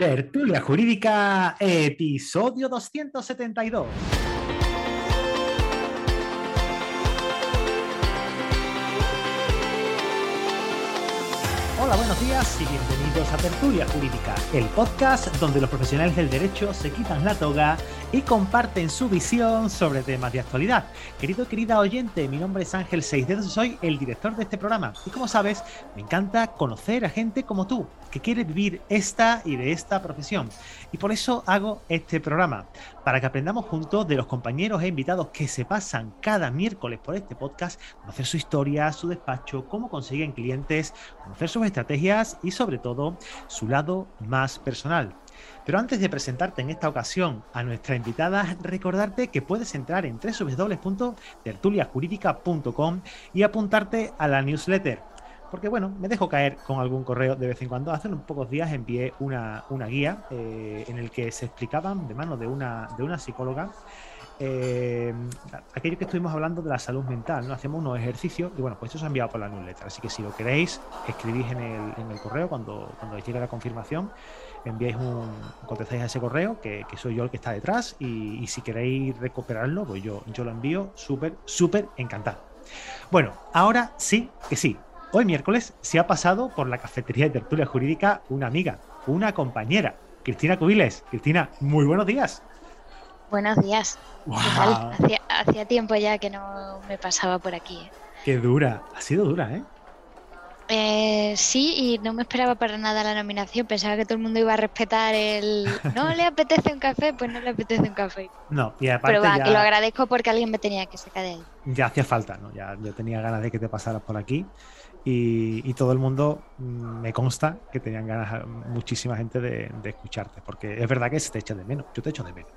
Tertulia Jurídica, episodio 272. Hola, buenos días y bienvenidos a Tertulia Jurídica, el podcast donde los profesionales del derecho se quitan la toga y comparten su visión sobre temas de actualidad. Querido, querida oyente, mi nombre es Ángel Seisdedos y soy el director de este programa. Y como sabes, me encanta conocer a gente como tú, que quiere vivir esta y de esta profesión. Y por eso hago este programa, para que aprendamos juntos de los compañeros e invitados que se pasan cada miércoles por este podcast, conocer su historia, su despacho, cómo consiguen clientes, conocer sus estrategias y sobre todo su lado más personal. Pero antes de presentarte en esta ocasión a nuestra invitada, recordarte que puedes entrar en www.tertuliajurídica.com y apuntarte a la newsletter. Porque bueno, me dejo caer con algún correo de vez en cuando. Hace unos pocos días envié una, guía eh, en el que se explicaban de mano de una, de una psicóloga eh, aquello que estuvimos hablando de la salud mental, ¿no? Hacemos unos ejercicios y bueno, pues eso se ha enviado por la newsletter. Así que si lo queréis, escribís en el, en el correo cuando, cuando llegue la confirmación enviáis un, contestáis a ese correo, que, soy yo el que está detrás, y, si queréis recuperarlo, pues yo, yo lo envío súper, súper encantado. Bueno, ahora sí que sí. Hoy miércoles se ha pasado por la cafetería de tertulia jurídica una amiga, una compañera, Cristina Cubiles. Cristina, muy buenos días. Buenos días. Hacía, hacía, tiempo ya que no me pasaba por aquí. ¿eh? Qué dura, ha sido dura, ¿eh? Eh, sí, y no me esperaba para nada la nominación. Pensaba que todo el mundo iba a respetar el. ¿No le apetece un café? Pues no le apetece un café. No, y aparte. Pero va, que lo agradezco porque alguien me tenía que sacar de ahí. Ya hacía falta, ¿no? Ya yo tenía ganas de que te pasaras por aquí. Y, todo el mundo mm, me consta que tenían ganas, muchísima gente de, escucharte. Porque es verdad que se te echa de menos. Yo te echo de menos.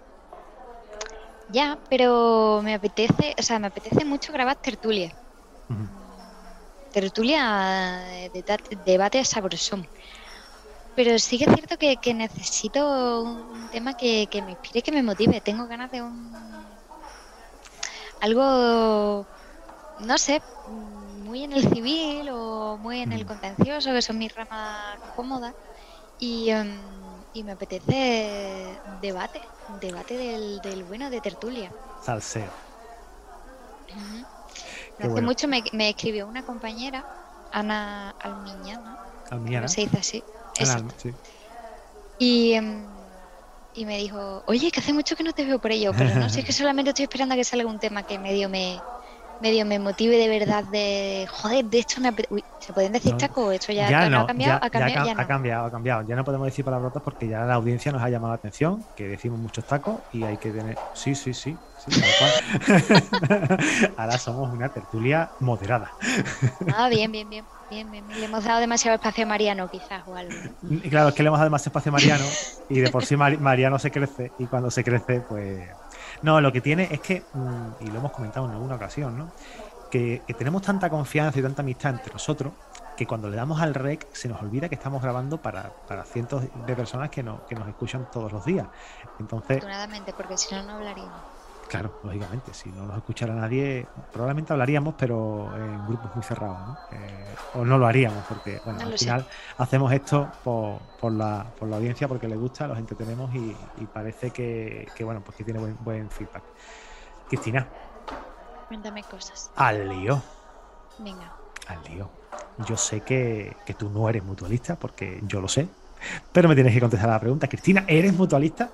Ya, pero me apetece, o sea, me apetece mucho grabar tertulia tertulia de debate sabrosón. Pero sí que es cierto que, necesito un tema que, me inspire, que me motive. Tengo ganas de un. algo. no sé, muy en el civil o muy en el mm. contencioso, que son mis ramas cómodas. Y, em, y me apetece debate, debate del, bueno de tertulia. Salseo. Hace mucho me, escribió una compañera, Ana Almiñana. Almiñana. Se dice así. Y, em, y me dijo, oye, que hace mucho que no te veo por ello, pero no sé, es que solamente estoy esperando a que salga un tema que medio me, medio me motive de verdad de joder, de hecho me Uy, ¿se pueden decir taco? ¿Esto ya, ya no, ha cambiado? Ya, ¿Ha cambiado? Ya, ha cambiado, ha cambiado. Ya no podemos decir palabrotas porque ya la audiencia nos ha llamado la atención, que decimos muchos tacos y hay que tener... Sí, sí, sí, Ahora somos una tertulia moderada. Ah, bien, bien, bien, bien, Le hemos dado demasiado espacio a Mariano, quizás, o algo. Claro, es que le hemos dado demasiado espacio a Mariano y de por sí Mariano se crece y cuando se crece, pues... No, lo que tiene es que, mm, y lo hemos comentado en alguna ocasión, ¿no? Que, tenemos tanta confianza y tanta amistad entre nosotros que cuando le damos al rec se nos olvida que estamos grabando para, para cientos de personas que, no, que nos escuchan todos los días. Entonces, Afortunadamente, porque si no, no hablaríamos. Claro, lógicamente, si no nos escuchara nadie, probablemente hablaríamos, pero en grupos muy cerrados, ¿no? Eh, o no lo haríamos, porque bueno, al final hacemos esto por, por, la, por la audiencia, porque le gusta, los entretenemos y, y parece que, que, bueno, pues que tiene buen, buen feedback. Cristina. Cuéntame cosas. Al lío. Venga. Al lío. Yo sé que, que tú no eres mutualista, porque yo lo sé, pero me tienes que contestar a la pregunta. Cristina, ¿eres mutualista?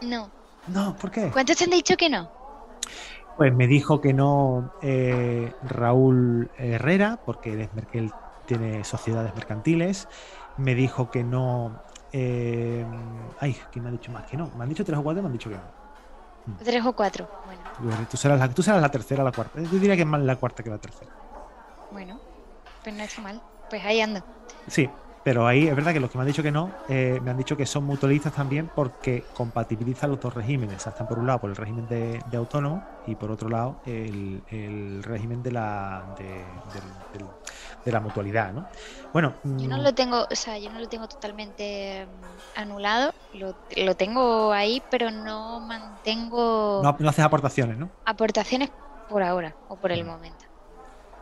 No. No, ¿por qué? ¿Cuántos te han dicho que no? Pues me dijo que no eh, Raúl Herrera, porque él, tiene sociedades mercantiles. Me dijo que no. Eh, ay, ¿quién me ha dicho más que no? Me han dicho tres o cuatro, me han dicho que no. Mm. Tres o cuatro, bueno. tú, serás la, tú serás la tercera o la cuarta. Yo diría que es más la cuarta que la tercera. Bueno, pues no está mal. Pues ahí ando. Sí, pero ahí es verdad que los que me han dicho que no, eh, me han dicho que son mutualistas también porque compatibilizan los dos regímenes. están por un lado por el régimen de, autónomo y por otro lado el, régimen de la de, la mutualidad, ¿no? Bueno, yo no mm, lo tengo, o sea, yo no lo tengo totalmente mm, anulado, lo, tengo ahí, pero no mantengo. No, no haces aportaciones, ¿no? Aportaciones por ahora o por el mm. momento.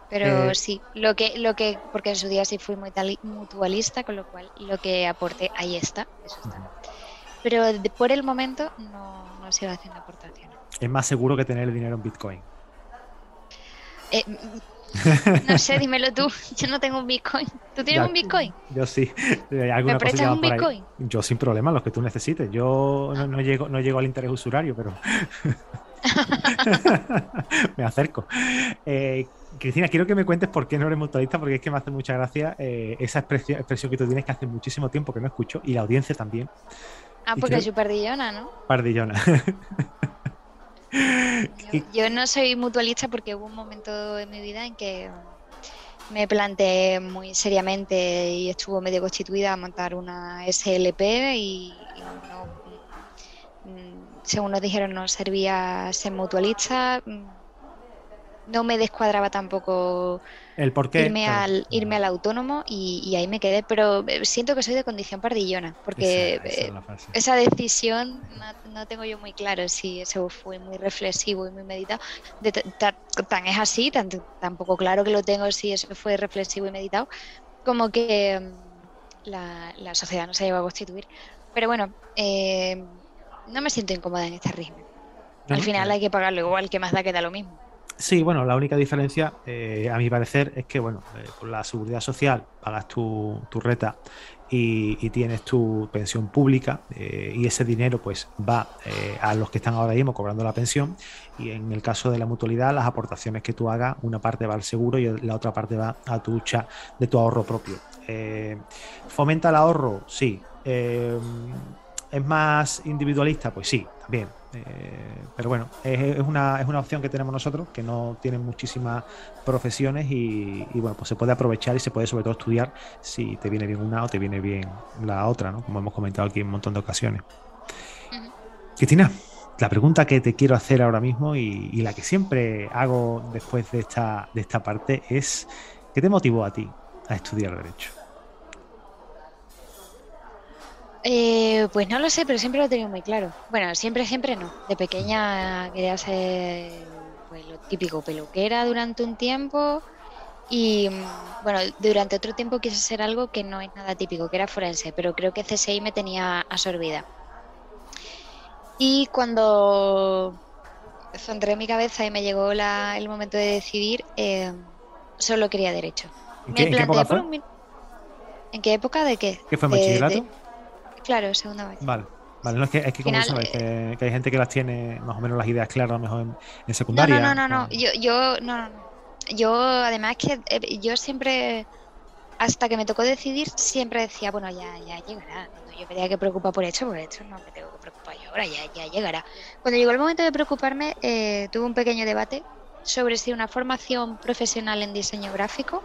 Pero Eh, sí, lo que, lo que, porque en su día sí fui muy mutualista, con lo cual lo que aporté ahí está, eso está. Pero de- por el momento no, no sigo haciendo aportaciones. Es más seguro que tener el dinero en Bitcoin. Eh, no sé, dímelo tú. Yo no tengo un Bitcoin. ¿Tú tienes Ya, un Bitcoin? Yo sí. ¿Me prestas un ahí. Bitcoin? Yo sin problema, los que tú necesites. Yo no, no llego, no llego al interés usurario, pero me acerco. Eh, Cristina, quiero que me cuentes por qué no eres mutualista, porque es que me hace mucha gracia eh, esa expresión, expresión que tú tienes que hace muchísimo tiempo que no escucho, y la audiencia también, Ah, Y porque creo- es súper dillona, ¿no? pardillona. Yo, yo no soy mutualista porque hubo un momento en mi vida en que me planteé muy seriamente y estuvo medio constituida a montar una SLP y, y no, mm, según nos dijeron no servía ser mutualista. No me descuadraba tampoco El por qué. irme, claro. al, irme al autónomo y, y ahí me quedé, pero eh, siento que soy de condición pardillona porque Esa- esa es eh, esa decisión no, no tengo yo muy claro si eso fue muy reflexivo y muy meditado. De ta- ta- tan es así, tan, tampoco claro que lo tengo si eso fue reflexivo y meditado, como que mm, la, la sociedad no se llegó a constituir. Pero bueno, eh, no me siento incómoda en este régimen. No, Al final hay que pagarlo igual, que más da que da lo mismo. Sí, bueno, la única diferencia, eh, a mi parecer, es que, bueno, eh, por la seguridad social pagas tu, tu reta y, tienes tu pensión pública eh, y ese dinero pues va eh, a los que están ahora mismo cobrando la pensión y en el caso de la mutualidad las aportaciones que tú hagas, una parte va al seguro y la otra parte va a tu hucha de tu ahorro propio. Eh, ¿Fomenta el ahorro? Sí. ¿Es más individualista? Pues sí, también. Eh, pero bueno, es, es una, es una opción que tenemos nosotros, que no tienen muchísimas profesiones y, y, bueno, pues se puede aprovechar y se puede sobre todo estudiar si te viene bien una o te viene bien la otra, ¿no? Como hemos comentado aquí en un montón de ocasiones. Cristina, la pregunta que te quiero hacer ahora mismo y, y la que siempre hago después de esta, de esta parte es, ¿qué te motivó a ti a estudiar Derecho? Eh, pues no lo sé, pero siempre lo he tenido muy claro. Bueno, siempre, siempre no. De pequeña quería ser pues, lo típico, peluquera durante un tiempo. Y mm, bueno, durante otro tiempo quise ser algo que no es nada típico, que era forense, pero creo que CSI me tenía absorbida. Y cuando entré en mi cabeza y me llegó la- el momento de decidir, eh, solo quería derecho. ¿En Me qué, en qué planteé época por un ¿En qué época de qué? ¿Qué fue De- bachillerato? de- Claro, segunda vez. Vale. Vale, no es que, es que como sabes, que, que hay gente que las tiene más o menos las ideas claras, a lo mejor en, secundaria. no, no, no, no. Yo, yo, no. Yo, además, que eh, yo siempre, hasta que me tocó decidir, siempre decía, bueno, ya, ya llegará. No, yo me tenía que preocupar por esto, porque esto no me tengo que preocupar yo ahora, ya, ya llegará. Cuando llegó el momento de preocuparme, eh, tuve un pequeño debate sobre si una formación profesional en diseño gráfico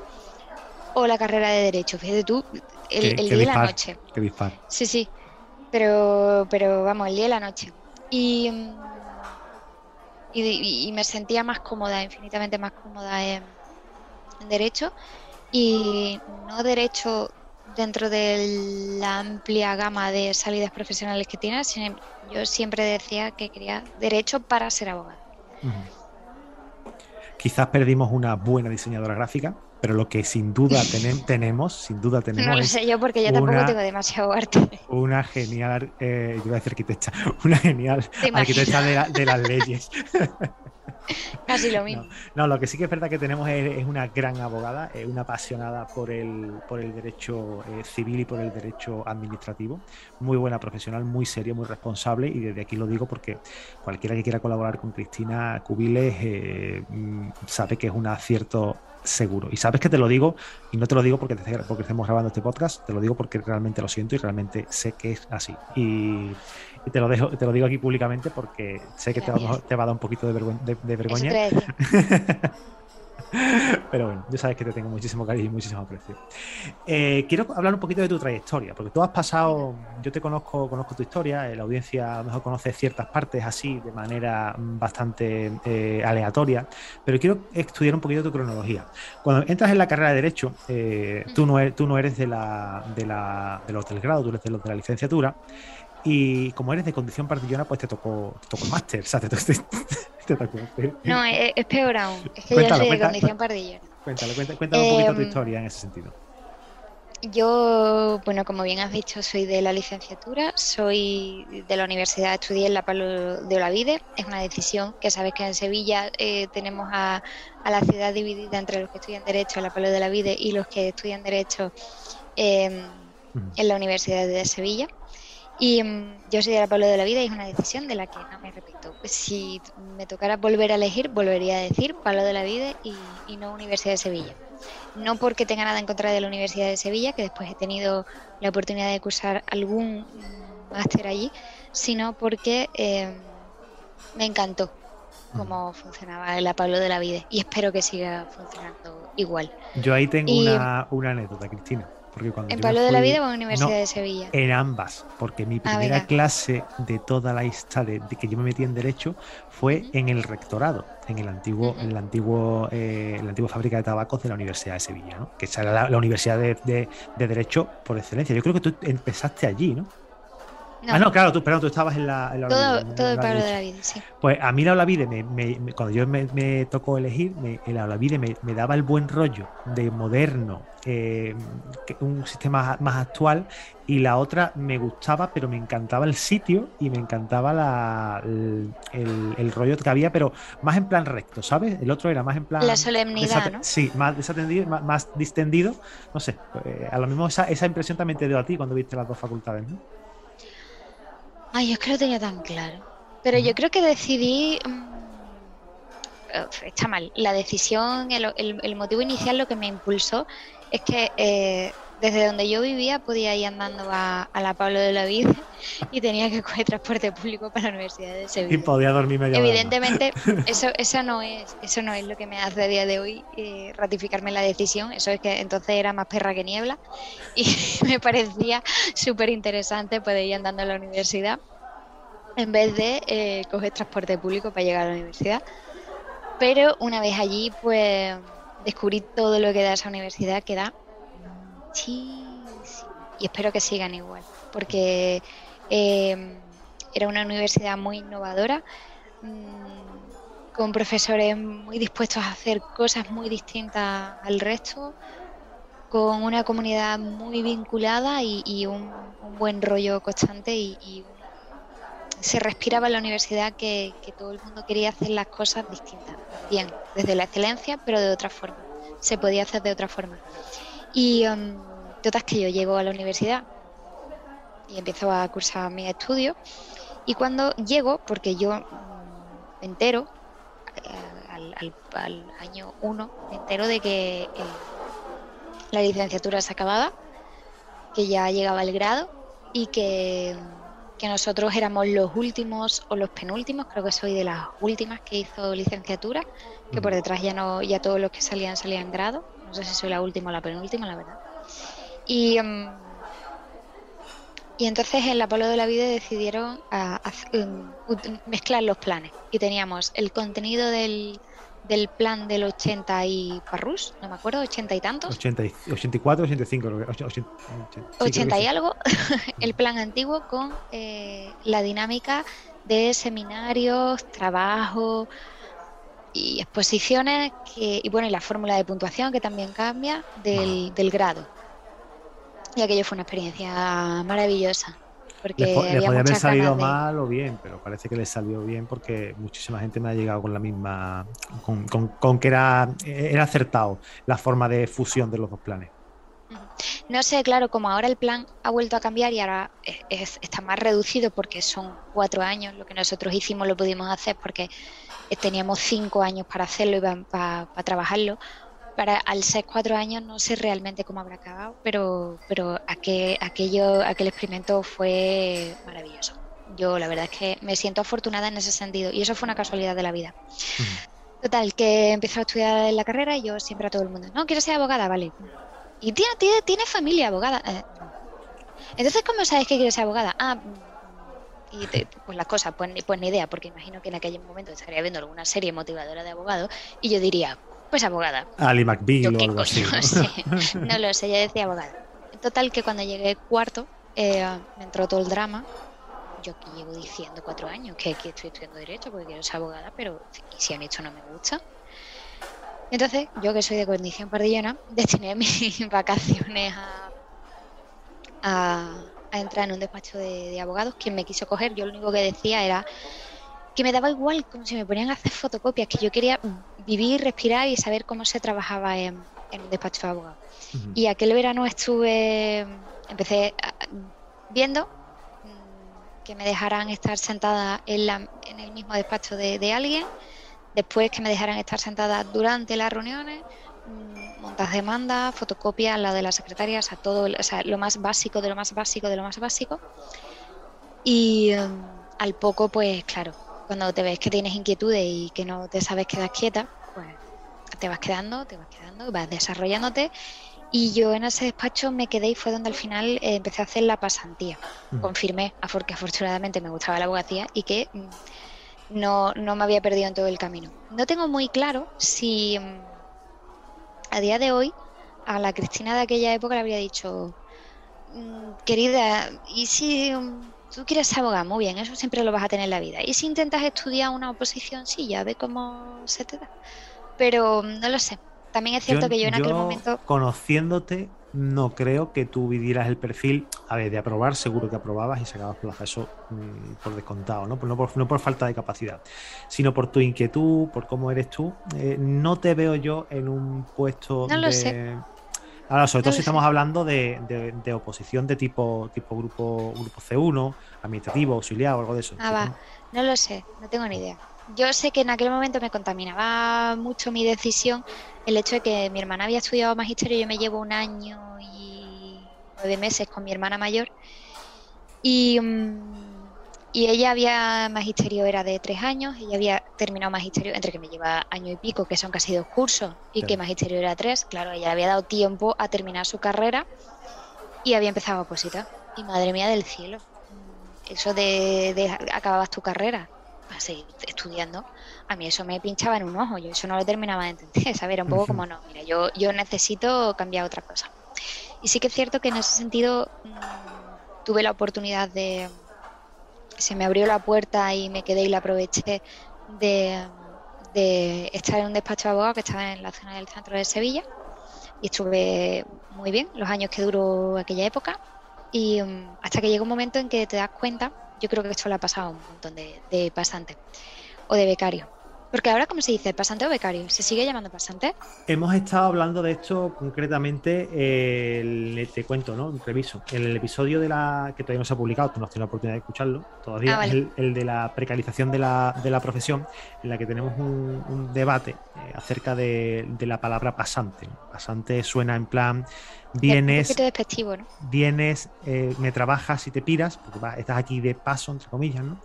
o la carrera de Derecho. Fíjate tú, el, día y la dispar. noche. Qué disparo. Sí, sí. Pero, pero vamos, el día y la noche. Y, y, y- me sentía más cómoda, infinitamente más cómoda en, en derecho. Y no derecho dentro de la amplia gama de salidas profesionales que tiene, sino yo siempre decía que quería derecho para ser abogada. Ujú. Quizás perdimos una buena diseñadora gráfica, pero lo que sin duda tenem- tenemos, sin duda tenemos No lo es sé yo porque yo tampoco una- tengo demasiado arte. una genial, eh, yo iba a decir arquitecta, una genial arquitecta de, la- de las leyes. Casi lo mismo. No, lo que sí que es verdad que tenemos es, es una gran abogada, eh, una apasionada por el, por el derecho eh, civil y por el derecho administrativo. Muy buena profesional, muy seria, muy responsable. Y desde aquí lo digo porque cualquiera que quiera colaborar con Cristina Cubiles eh, mm, sabe que es un acierto seguro. Y sabes que te lo digo, y no te lo digo porque, te- porque estemos grabando este podcast, te lo digo porque realmente lo siento y realmente sé que es así. Y, y te, lo dejo, te lo digo aquí públicamente porque sé que te va, a- Gracias. te va a dar un poquito de, vergüen- de- vergüenza. Pero bueno, ya sabes que te tengo muchísimo cariño y muchísimo aprecio. Eh, quiero hablar un poquito de tu trayectoria, porque tú has pasado, yo te conozco, conozco tu historia, eh, la audiencia a lo mejor conoce ciertas partes así de manera bastante eh, aleatoria, pero quiero estudiar un poquito tu cronología. Cuando entras en la carrera de Derecho, tú, no eres, tú no eres de, la, de, la, de los del grado, tú eres de los de la licenciatura. Y como eres de condición partillona, pues te tocó, te tocó el máster. O sea, te, te- te tocó No, es, es peor aún. Es que Cuéntalo, yo soy de condición pardillera. Cuéntale, cuéntale, cuéntale un poquito tu Em, historia en ese sentido. Yo, bueno, como bien has dicho, soy de la licenciatura, soy de la universidad, estudié en la Pablo de Olavide. Es una decisión que sabes que en Sevilla eh, tenemos a, a la ciudad dividida entre los que estudian Derecho en la Pablo de Olavide y los que estudian Derecho eh, Ujú. en la Universidad de Sevilla. Y mm, yo soy de la Pablo de la Vida y es una decisión de la que no me repito. Si me tocara volver a elegir, volvería a decir Pablo de la Vida y, y no Universidad de Sevilla. No porque tenga nada en contra de la Universidad de Sevilla, que después he tenido la oportunidad de cursar algún mm, máster allí, sino porque eh, me encantó cómo funcionaba la Pablo de la Vida y espero que siga funcionando igual. Yo ahí tengo y- una, una anécdota, Cristina. Porque cuando ¿En de la Vida o en Universidad No, de Sevilla? En ambas, porque mi Ah, primera clase de toda la historia de, de que yo me metí en derecho fue en el rectorado, en el antiguo, en el antiguo, eh, en la antigua fábrica de tabacos de la Universidad de Sevilla, ¿no? Que era la, la universidad de, de- de derecho por excelencia. Yo creo que tú empezaste allí, ¿no? Ah, no, claro, tú, perdón, tú estabas en la, en la todo, en todo el la Pablo de derecha. la Vida, sí. Pues a mí la Olavide, me, me- me- cuando yo me, me tocó elegir, la Olavide me, me daba el buen rollo de moderno, eh, un sistema más actual, y la otra me gustaba, pero me encantaba el sitio y me encantaba la, el, el- el rollo que había, pero más en plan recto, ¿sabes? El otro era más en plan... La solemnidad, ¿no? Sí, más desatendido, más, más distendido. No sé, eh, a lo mismo esa, esa impresión también te dio a ti cuando viste las dos facultades, ¿no? Ay, yo es que lo tenía tan claro. Pero yo creo que decidí. mm, eh, está mal. La decisión, el, el- el motivo inicial, lo que me impulsó es que eh, desde donde yo vivía podía ir andando a, a la Pablo de la Vida y tenía que coger transporte público para la Universidad de Y Sevilla. podía dormir media hora. Evidentemente, eso, eso no es, eso no es lo que me hace a día de hoy eh, ratificarme la decisión. Eso es que entonces era más perra que niebla y me parecía súper interesante poder ir andando a la universidad en vez de eh, coger transporte público para llegar a la universidad. Pero una vez allí, pues descubrí todo lo que da esa universidad, que da muchísimo. Y espero que sigan igual, porque eh, era una universidad muy innovadora, mm, con profesores muy dispuestos a hacer cosas muy distintas al resto, con una comunidad muy vinculada y, un, buen rollo constante y, se respiraba en la universidad que todo el mundo quería hacer las cosas distintas, bien, desde la excelencia, pero de otra forma. Se podía hacer de otra forma. Y um, total que yo llego a la universidad y empiezo a cursar mis estudios. Y cuando llego, porque yo mm, me entero, eh, al, al- al año 1, me entero de que eh, la licenciatura se acababa, que ya llegaba el grado y que, que nosotros éramos los últimos o los penúltimos, creo que soy de las últimas que hizo licenciatura, que por detrás ya no, ya todos los que salían salían grado. No sé si soy la última o la penúltima, la verdad. Y, mm, y entonces en la Polo de la Vida decidieron a- a- um, mezclar los planes. Y teníamos el contenido del, del plan del 80 y parrús, no me acuerdo, 80 y tantos. 80 y- 84, 85, creo que. 80, 80, sí, creo que 80 y algo, el plan antiguo con eh, la dinámica de seminarios, trabajo y exposiciones que, y bueno, y la fórmula de puntuación que también cambia del, del grado. Y aquello fue una experiencia maravillosa. Porque les había podía haber salido de- mal o bien, pero parece que les salió bien porque muchísima gente me ha llegado con la misma. con, con- con que era, era acertado la forma de fusión de los dos planes. No sé, claro, como ahora el plan ha vuelto a cambiar y ahora es- es- está más reducido porque son cuatro años, lo que nosotros hicimos lo pudimos hacer porque teníamos cinco años para hacerlo y para trabajarlo. Para, al ser cuatro años no sé realmente cómo habrá acabado, pero, pero aquel, aquello, aquel experimento fue maravilloso. Yo la verdad es que me siento afortunada en ese sentido y eso fue una casualidad de la vida. Total, que empezó a estudiar en la carrera y yo siempre a todo el mundo, no, quiero ser abogada, vale. ¿Y tiene, tiene, tiene familia abogada? "Eh, no". Entonces, ¿cómo sabes que quieres ser abogada? Ah, y te- pues las cosas, pues, pues ni idea, porque imagino que en aquel momento estaría viendo alguna serie motivadora de abogados y yo diría, pues abogada. Ali McBeal o algo así. ¿no? sé. No lo sé, yo decía abogada. Total, que cuando llegué cuarto, eh, me entró todo el drama. Yo aquí llevo diciendo cuatro años que aquí estoy estudiando Derecho porque quiero ser abogada, pero y si han hecho no me gusta. Entonces, yo que soy de condición pardillona, destiné mis vacaciones a, entrar en un despacho de, abogados. Quien me quiso coger, yo lo único que decía era que me daba igual, como si me ponían a hacer fotocopias, que yo quería vivir, respirar y saber cómo se trabajaba en, un despacho de abogados. Y aquel verano estuve, empecé viendo mm, que me dejaran estar sentada en, la, en el mismo despacho de, alguien, después que me dejaran estar sentada durante las reuniones, montas demandas, fotocopias, la de las secretarias, a todo, o sea, lo más básico de lo más básico de lo más básico. Y mm, al poco, pues claro, cuando te ves que tienes inquietudes y que no te sabes quedar quieta, pues te vas quedando, te vas quedando, vas desarrollándote y yo en ese despacho me quedé y fue donde al final eh, empecé a hacer la pasantía. Confirmé, porque afortunadamente me gustaba la abogacía y que mm, no, me había perdido en todo el camino. No tengo muy claro si mm, a día de hoy a la Cristina de aquella época le habría dicho, mm, querida, ¿y si tú quieres ser abogada? Muy bien, eso siempre lo vas a tener en la vida. ¿Y si intentas estudiar una oposición? Sí, ya ve cómo se te da. Pero no lo sé también es cierto que yo en aquel momento. Conociéndote, no creo que tú vivieras el perfil, a ver, de aprobar, seguro que aprobabas y sacabas plaza, eso mm, por descontado, ¿no? No por, no por falta de capacidad, sino por tu inquietud, por cómo eres tú. Eh, no te veo yo en un puesto no lo sé. Ahora, sobre todo si estamos hablando de, de, oposición de tipo, tipo grupo, grupo C1, administrativo, auxiliar o algo de eso. Ah, va. No lo sé, no tengo ni idea. Yo sé que en aquel momento me contaminaba mucho mi decisión el hecho de que mi hermana había estudiado magisterio, yo me llevo un año y nueve meses con mi hermana mayor. Y, mm, y ella había magisterio era de tres años, ella había terminado magisterio entre que me lleva año y pico, que son casi dos cursos, y que magisterio era tres, claro, ella había dado tiempo a terminar su carrera y había empezado a opositar. Y madre mía del cielo, eso de, de acababas tu carrera, para seguir estudiando, a mí eso me pinchaba en un ojo, yo eso no lo terminaba de entender, ¿sabes? Era un poco como, no, mira, yo, yo necesito cambiar otra cosa. Y sí que es cierto que en ese sentido mm, tuve la oportunidad de, se me abrió la puerta y me quedé y la aproveché de, de estar en un despacho de abogado que estaba en la zona del centro de Sevilla y estuve muy bien los años que duró aquella época y mm, hasta que llega un momento en que te das cuenta, yo creo que esto le ha pasado a un montón de, de pasantes o de becarios, porque ahora, ¿cómo se dice? ¿Pasante o becario? ¿Se sigue llamando pasante? Hemos estado hablando de esto concretamente, te cuento, ¿no? Reviso. En el episodio de la que todavía no se ha publicado, tú no has tenido la oportunidad de escucharlo todavía, ah, es el, de la precarización de la, de la, profesión, en la que tenemos un, debate eh, acerca de, la palabra pasante. Pasante suena en plan vienes, un despectivo, ¿no? vienes, eh, me trabajas y te piras, porque estás aquí de paso, entre comillas, ¿no?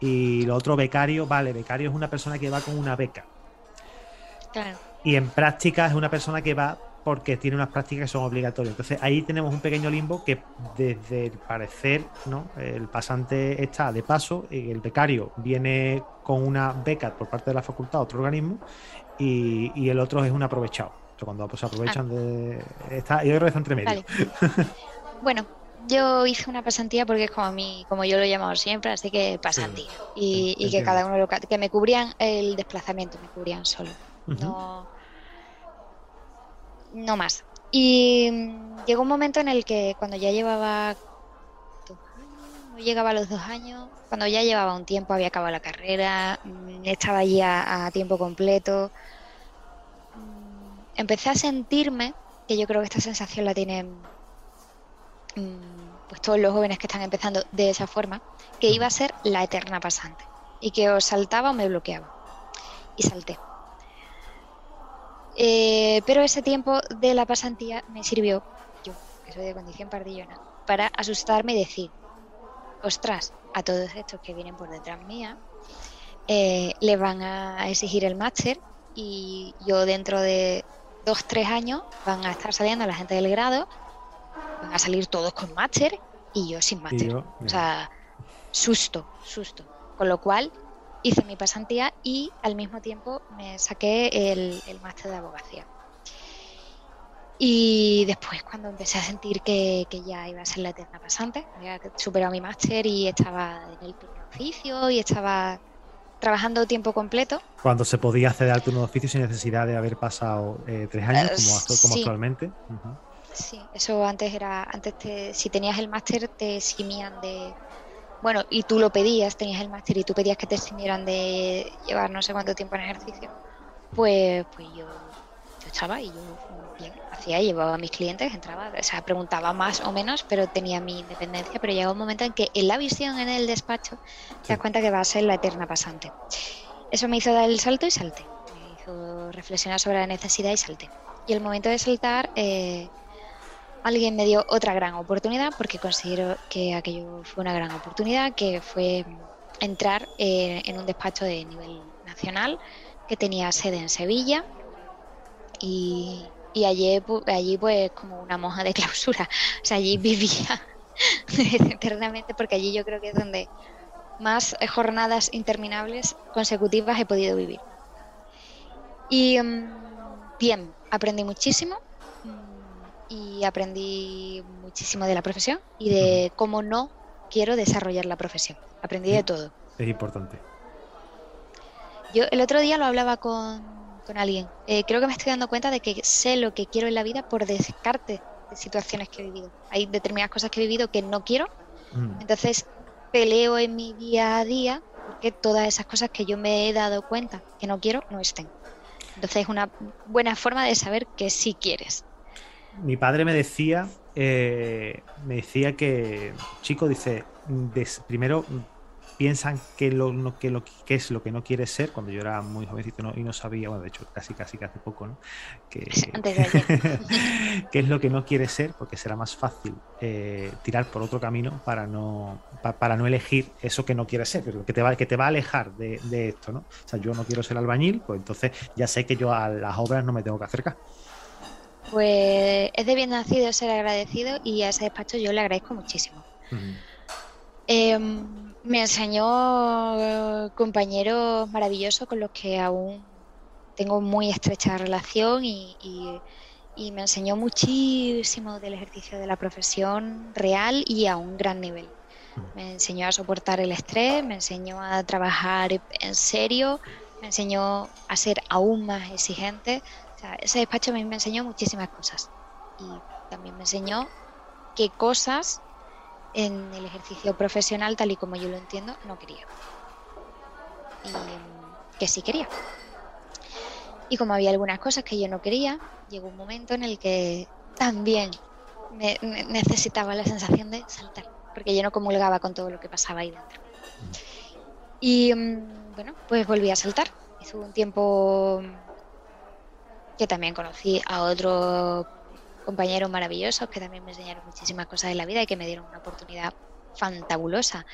Y lo otro, becario, vale, becario es una persona que va con una beca. Claro. Y en práctica es una persona que va porque tiene unas prácticas que son obligatorias. Entonces ahí tenemos un pequeño limbo que desde el parecer, ¿no? El pasante está de paso, y el becario viene con una beca por parte de la facultad, otro organismo, y, el otro es un aprovechado. cuando pues, aprovechan ah. de. Está, que está entre medio. bueno, yo hice una pasantía porque es como a mí, como yo lo he llamado siempre, así que pasantía. y, que cada uno lo, que me cubrían el desplazamiento, me cubrían solo. No no más. Y mm, llegó un momento en el que cuando ya llevaba dos años, no llegaba a los dos años, cuando ya llevaba un tiempo, había acabado la carrera, mm, estaba allí a, tiempo completo, mm, empecé a sentirme, que yo creo que esta sensación la tienen pues todos los jóvenes que están empezando de esa forma, que iba a ser la eterna pasante y que o saltaba o me bloqueaba. Y salté. Eh, pero ese tiempo de la pasantía me sirvió, yo, que soy de condición pardillona, para asustarme y decir, ostras, a todos estos que vienen por detrás mía, eh, le van a exigir el máster y yo dentro de dos, tres años van a estar saliendo la gente del grado, van a salir todos con máster y yo sin máster. O sea, susto, susto. Con lo cual hice mi pasantía y al mismo tiempo me saqué el, máster de abogacía. Y después cuando empecé a sentir que, ya iba a ser la eterna pasante, había superado mi máster y estaba en el primer oficio y estaba trabajando tiempo completo. Cuando se podía acceder al turno de oficio sin necesidad de haber pasado eh, tres años, como, actualmente. Sí, eso antes era, antes si tenías el máster te eximían de, bueno, y tú lo pedías, tenías el máster y tú pedías que te eximieran de llevar no sé cuánto tiempo en ejercicio, pues, pues yo, yo estaba y yo bien, hacía, llevaba a mis clientes, entraba, o sea, preguntaba más o menos, pero tenía mi independencia, pero llega un momento en que en la visión en el despacho te das cuenta que va a ser la eterna pasante. Eso me hizo dar el salto y salté, me hizo reflexionar sobre la necesidad y salté. Y el momento de saltar... Eh, alguien me dio otra gran oportunidad porque considero que aquello fue una gran oportunidad, que fue entrar eh, en un despacho de nivel nacional que tenía sede en Sevilla y, allí, allí pues como una monja de clausura, o sea, allí vivía eternamente porque allí yo creo que es donde más jornadas interminables consecutivas he podido vivir. Y mm, bien, aprendí muchísimo, y aprendí muchísimo de la profesión y de cómo no quiero desarrollar la profesión. Aprendí de todo. Es importante. Yo el otro día lo hablaba con, con alguien. Eh, creo que me estoy dando cuenta de que sé lo que quiero en la vida por descarte de situaciones que he vivido. Hay determinadas cosas que he vivido que no quiero. Mm. Entonces peleo en mi día a día porque todas esas cosas que yo me he dado cuenta que no quiero no estén. Entonces es una buena forma de saber que sí quieres mi padre me decía, eh, me decía que, chico, dice, primero piensan que lo, que lo que es lo que no quiere ser cuando yo era muy jovencito y no sabía bueno de hecho casi casi que hace poco no que, que es lo que no quiere ser porque será más fácil eh, tirar por otro camino para no para no elegir eso que no quiere ser que te va que te va a alejar de, de, esto no o sea yo no quiero ser albañil pues entonces ya sé que yo a las obras no me tengo que acercar pues es de bien nacido ser agradecido y a ese despacho yo le agradezco muchísimo. Em, me enseñó compañeros maravillosos con los que aún tengo muy estrecha relación y, me enseñó muchísimo del ejercicio de la profesión real y a un gran nivel. Me enseñó a soportar el estrés, me enseñó a trabajar en serio, me enseñó a ser aún más exigente ese despacho mí me enseñó muchísimas cosas y también me enseñó qué cosas en el ejercicio profesional, tal y como yo lo entiendo, no quería. Y que sí quería. Y como había algunas cosas que yo no quería, llegó un momento en el que también me, necesitaba la sensación de saltar, porque yo no comulgaba con todo lo que pasaba ahí dentro. Y mm, bueno, pues volví a saltar. Hizo un tiempo que también conocí a otros compañeros maravillosos que también me enseñaron muchísimas cosas de la vida y que me dieron una oportunidad fantabulosa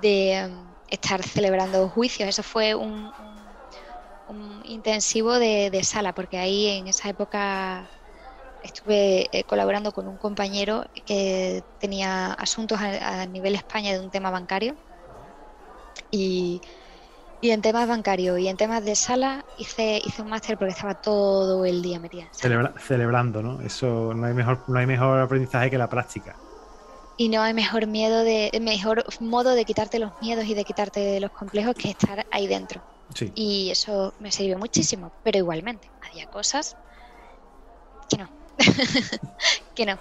de em, estar celebrando juicios. Eso fue un, intensivo de, sala, porque ahí en esa época estuve eh, colaborando con un compañero que tenía asuntos a, a nivel España de un tema bancario y y en temas bancarios y en temas de sala hice, hice un máster porque estaba todo el día metida. celebrando, ¿no? Eso no hay mejor, no hay mejor aprendizaje que la práctica. Y no hay mejor miedo de, mejor modo de quitarte los miedos y de quitarte los complejos que estar ahí dentro. Sí. Y eso me sirvió muchísimo. Pero igualmente, había cosas que no. que no.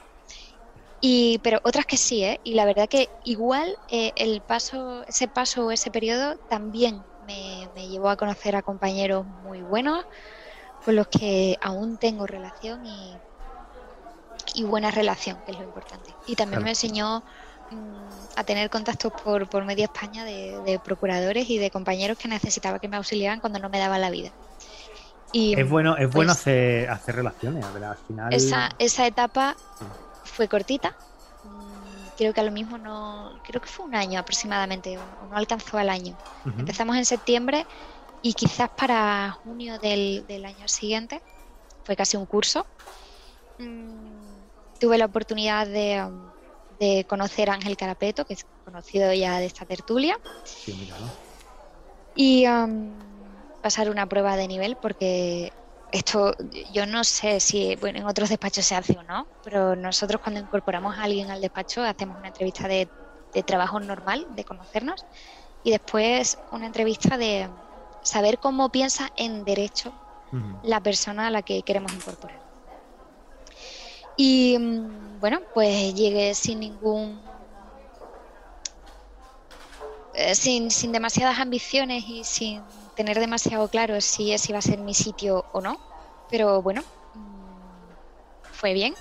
Y, pero otras que sí, ¿eh? Y la verdad que igual eh, el paso, ese paso o ese periodo también me, llevó a conocer a compañeros muy buenos con los que aún tengo relación y, y buena relación, que es lo importante. Y también me enseñó mm, a tener contactos por, por media España de, procuradores y de compañeros que necesitaba que me auxiliaran cuando no me daba la vida. Y, es bueno, es bueno pues hacer, hacer relaciones, Al final... Esa, esa etapa fue cortita, creo que a lo mismo no, creo que fue un año aproximadamente, o no alcanzó al año. Empezamos en septiembre y quizás para junio del, año siguiente, fue casi un curso, mm, tuve la oportunidad de, de, conocer a Ángel Carapeto, que es conocido ya de esta tertulia. Y um, pasar una prueba de nivel porque esto yo no sé si bueno, en otros despachos se hace o no, pero nosotros cuando incorporamos a alguien al despacho hacemos una entrevista de, trabajo normal, de conocernos, y después una entrevista de saber cómo piensa en derecho la persona a la que queremos incorporar. Y mm, bueno, pues llegué sin ningún... Eh, sin, sin demasiadas ambiciones y sin tener demasiado claro si ese iba a ser mi sitio o no. Pero bueno, mm, fue bien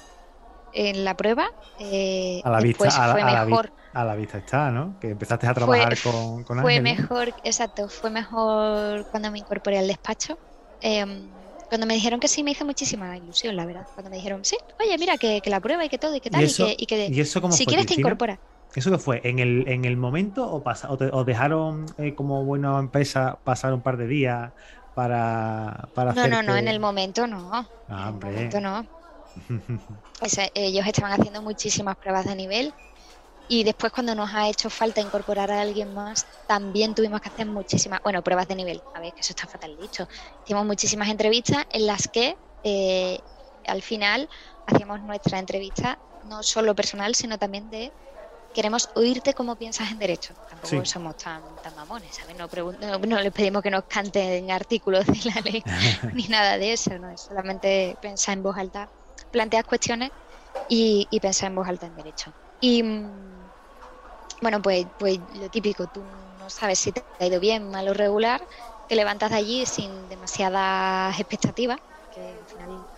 en la prueba. Eh, a la vista, fue mejor. a la vista está, ¿no? Que empezaste a trabajar con, con Fue mejor, exacto, fue mejor cuando me incorporé al despacho. Em, cuando me dijeron que sí, me hizo muchísima ilusión, la verdad. Cuando me dijeron, sí, oye, mira, que, la prueba y que todo y que tal, y, que, y que si quieres te incorpora. ¿Eso qué fue? ¿En el, en el momento o, pasa, o, dejaron eh, como buena empresa pasar un par de días para, para No, no, no, en el momento no. Ah, en el momento no. ellos estaban haciendo muchísimas pruebas de nivel y después cuando nos ha hecho falta incorporar a alguien más, también tuvimos que hacer muchísimas, bueno, pruebas de nivel, a ver, que eso está fatal dicho. Hicimos muchísimas entrevistas en las que eh, al final hacíamos nuestra entrevista no solo personal, sino también de queremos oírte cómo piensas en derecho. Tampoco somos tan, tan mamones, ¿sabes? No, no, les pedimos que nos canten artículos de la ley ni nada de eso, ¿no? Es solamente pensar en voz alta, plantear cuestiones y, y pensar en voz alta en derecho. Y mm, bueno, pues, pues lo típico, tú no sabes si te ha ido bien, mal o regular, te levantas de allí sin demasiadas expectativas, que al final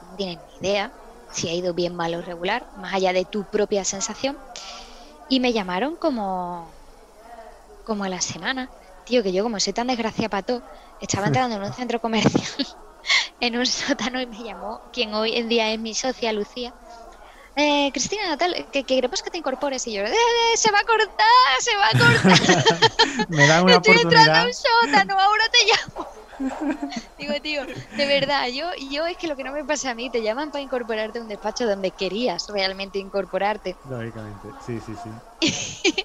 no tienes ni idea si ha ido bien, mal o regular, más allá de tu propia sensación. Y me llamaron como, como a la semana. Tío, que yo como soy tan desgracia para todo, estaba entrando en un centro comercial, en un sótano, y me llamó quien hoy en día es mi socia, Lucía, eh, Cristina, tal, que, queremos que te incorpores. Y yo, eh, se va a cortar, se va a cortar. Me da una Estoy oportunidad. entrando a un sótano, ahora te llamo. Digo, tío, de verdad, yo, yo es que lo que no me pasa a mí, te llaman para incorporarte a un despacho donde querías realmente incorporarte. Lógicamente, sí, sí, sí.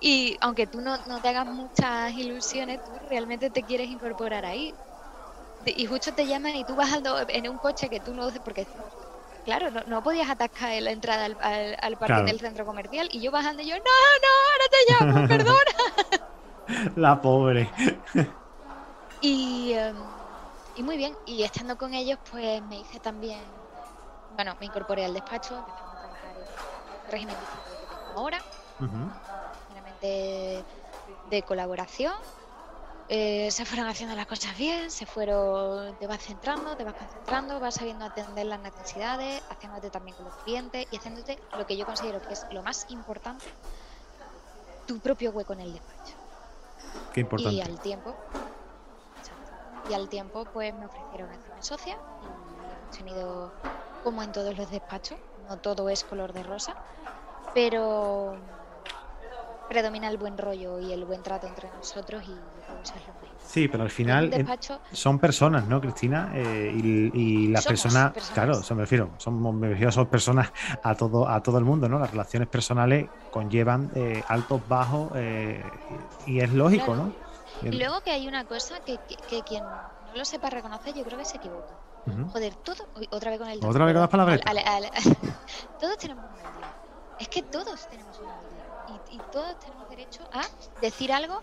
y aunque tú no, no te hagas muchas ilusiones, tú realmente te quieres incorporar ahí. Y justo te llaman y tú vas en un coche que tú no, porque claro, no, podías atascar la entrada al, al, parking del centro comercial y yo bajando y yo, no, no, ahora te llamo, perdona. La pobre. Y, em, y muy bien, y estando con ellos, pues me hice también, bueno, me incorporé al despacho, empezamos a trabajar el régimen que tengo ahora, uh de colaboración eh, se fueron haciendo las cosas bien, se fueron, te vas centrando, te vas concentrando, vas sabiendo atender las necesidades, haciéndote también con los clientes y haciéndote lo que yo considero que es lo más importante, tu propio hueco en el despacho. Qué importante. Y al tiempo, y al tiempo pues me ofrecieron hacerme socia y hemos tenido, como en todos los despachos, no todo es color de rosa, pero predomina el buen rollo y el buen trato entre nosotros y Sí, pero al final eh, son personas, ¿no, Cristina? Eh, y, las personas, claro, me refiero, son, me refiero, son personas a todo, a todo el mundo, ¿no? Las relaciones personales conllevan eh, altos, bajos y es lógico, ¿no? Y luego que hay una cosa que, quien no lo sepa reconocer, yo creo que se equivoca. Joder, todo, otra vez con el... Otra vez con las palabras. todos tenemos un mal día. Es que todos tenemos un mal día. Y, y todos tenemos derecho a decir algo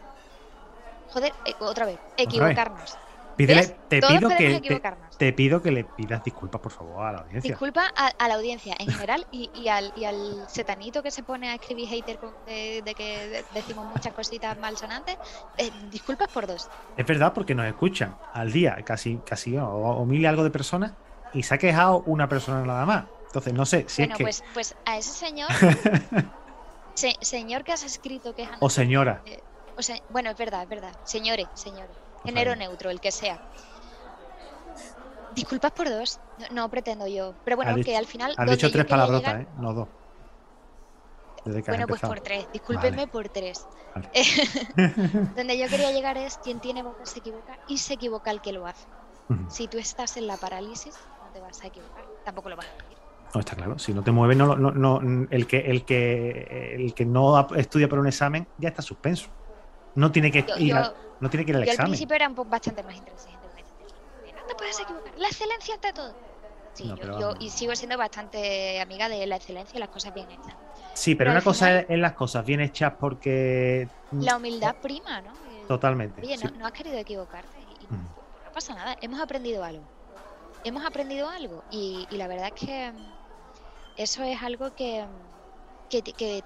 joder, eh, otra vez, equivocarnos. Pídele, te, pido que, te, pido que le pidas disculpas, por favor, a la audiencia. Disculpa a, la audiencia en general y, y, al, y, al, setanito que se pone a escribir hater de, que decimos muchas cositas malsonantes. Eh, disculpas por dos. Es verdad, porque nos escuchan al día casi, casi o, mil y algo de personas y se ha quejado una persona nada más. Entonces, no sé si es que. Pues, pues a ese señor. señor que has escrito que O señora. Eh, o bueno, es verdad, es verdad. Señores, señores. Género neutro, el que sea. Disculpas por dos. No, pretendo yo. Pero bueno, que al final. Has dicho tres palabrotas, ¿eh? No dos. bueno, pues por tres. Discúlpenme por tres. donde yo quería llegar es quien tiene boca se equivoca y se equivoca el que lo hace. Si tú estás en la parálisis, no te vas a equivocar. Tampoco lo vas a decir. No, está claro. Si no te mueves, no, no, no, el, que, el, que, el que no estudia para un examen ya está suspenso. No tiene que ir, no tiene que ir al yo examen. al principio era un poco bastante más intransigente. No te puedes equivocar. La excelencia ante todo. Sí, yo, y sigo siendo bastante amiga de la excelencia y las cosas bien hechas. Sí, pero, una cosa es, las cosas bien hechas porque... La humildad prima, ¿no? Totalmente. Oye, no, has querido equivocarte y, no pasa nada, hemos aprendido algo. Hemos aprendido algo y, la verdad es que mm, eso es algo que, que,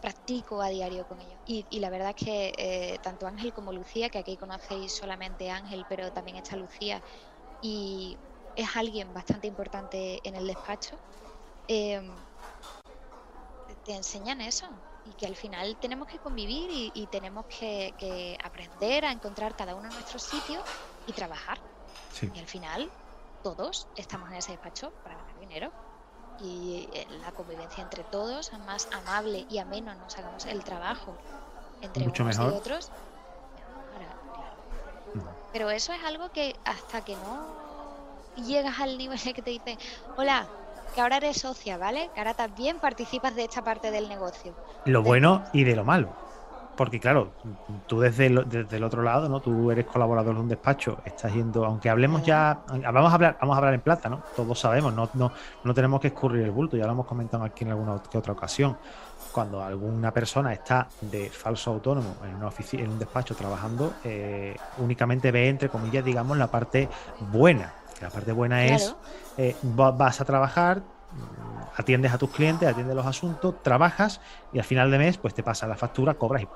practico a diario con ellos. Y, la verdad es que eh, tanto Ángel como Lucía, que aquí conocéis solamente Ángel, pero también está Lucía, y es alguien bastante importante en el despacho, eh, te enseñan eso y que al final tenemos que convivir y, tenemos que, aprender a encontrar cada uno nuestro sitio y trabajar. Y al final todos estamos en ese despacho para ganar dinero y eh, la convivencia entre todos, más amable y ameno nos hagamos el trabajo entre Mucho unos mejor. y otros. Pero eso es algo que hasta que no llegas al nivel de que te dicen, hola, que ahora eres socia, ¿vale? Que ahora también participas de esta parte del negocio. Lo bueno y de lo malo. Porque claro, tú desde el, desde el otro lado, ¿no? Tú eres colaborador de un despacho, estás yendo, aunque hablemos ya, vamos a hablar, vamos a hablar en plata, ¿no? Todos sabemos, no, no, no tenemos que escurrir el bulto, ya lo hemos comentado aquí en alguna que otra ocasión. Cuando alguna persona está de falso autónomo en una en un despacho trabajando, eh, únicamente ve entre comillas, digamos, la parte buena. La parte buena es eh, vas a trabajar, atiendes a tus clientes, atiendes los asuntos, trabajas y al final de mes pues te pasa la factura, cobras y.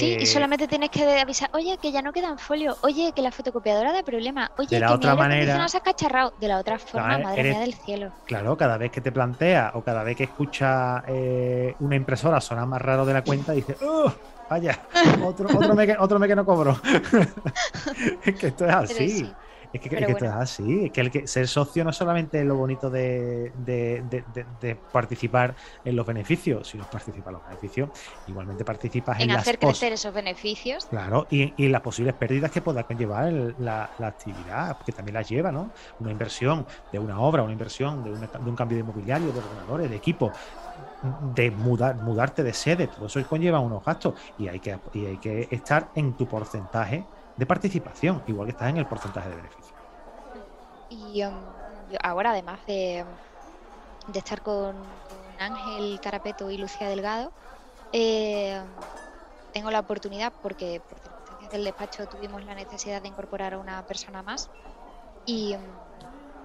Sí, y eh, solamente tienes que avisar, oye, que ya no quedan folio, oye, que la fotocopiadora da problema, oye, de la que otra manera, no se ha cacharrado. De la otra forma, madre mía del cielo. Claro, cada vez que te plantea o cada vez que escucha eh, una impresora sonar más raro de la cuenta, dice, ¡oh! Vaya, otro, otro, me que, otro me que no cobro. es que esto es así. Es que, es así, es que, el que ser socio no es solamente lo bonito de, participar en los beneficios, sino participar en los beneficios, igualmente participas en, en hacer crecer esos beneficios. Claro, y, en las posibles pérdidas que pueda conllevar la, actividad, porque también las lleva, ¿no? Una inversión de una obra, una inversión de, un cambio de mobiliario, de ordenadores, de equipo, de mudar, mudarte de sede, todo eso conlleva unos gastos y hay que, y hay que estar en tu porcentaje de participación, igual que estás en el porcentaje de beneficio. Y um, ahora, además de, de estar con, Ángel Carapeto y Lucía Delgado, eh, tengo la oportunidad, porque por circunstancias del despacho tuvimos la necesidad de incorporar a una persona más, y,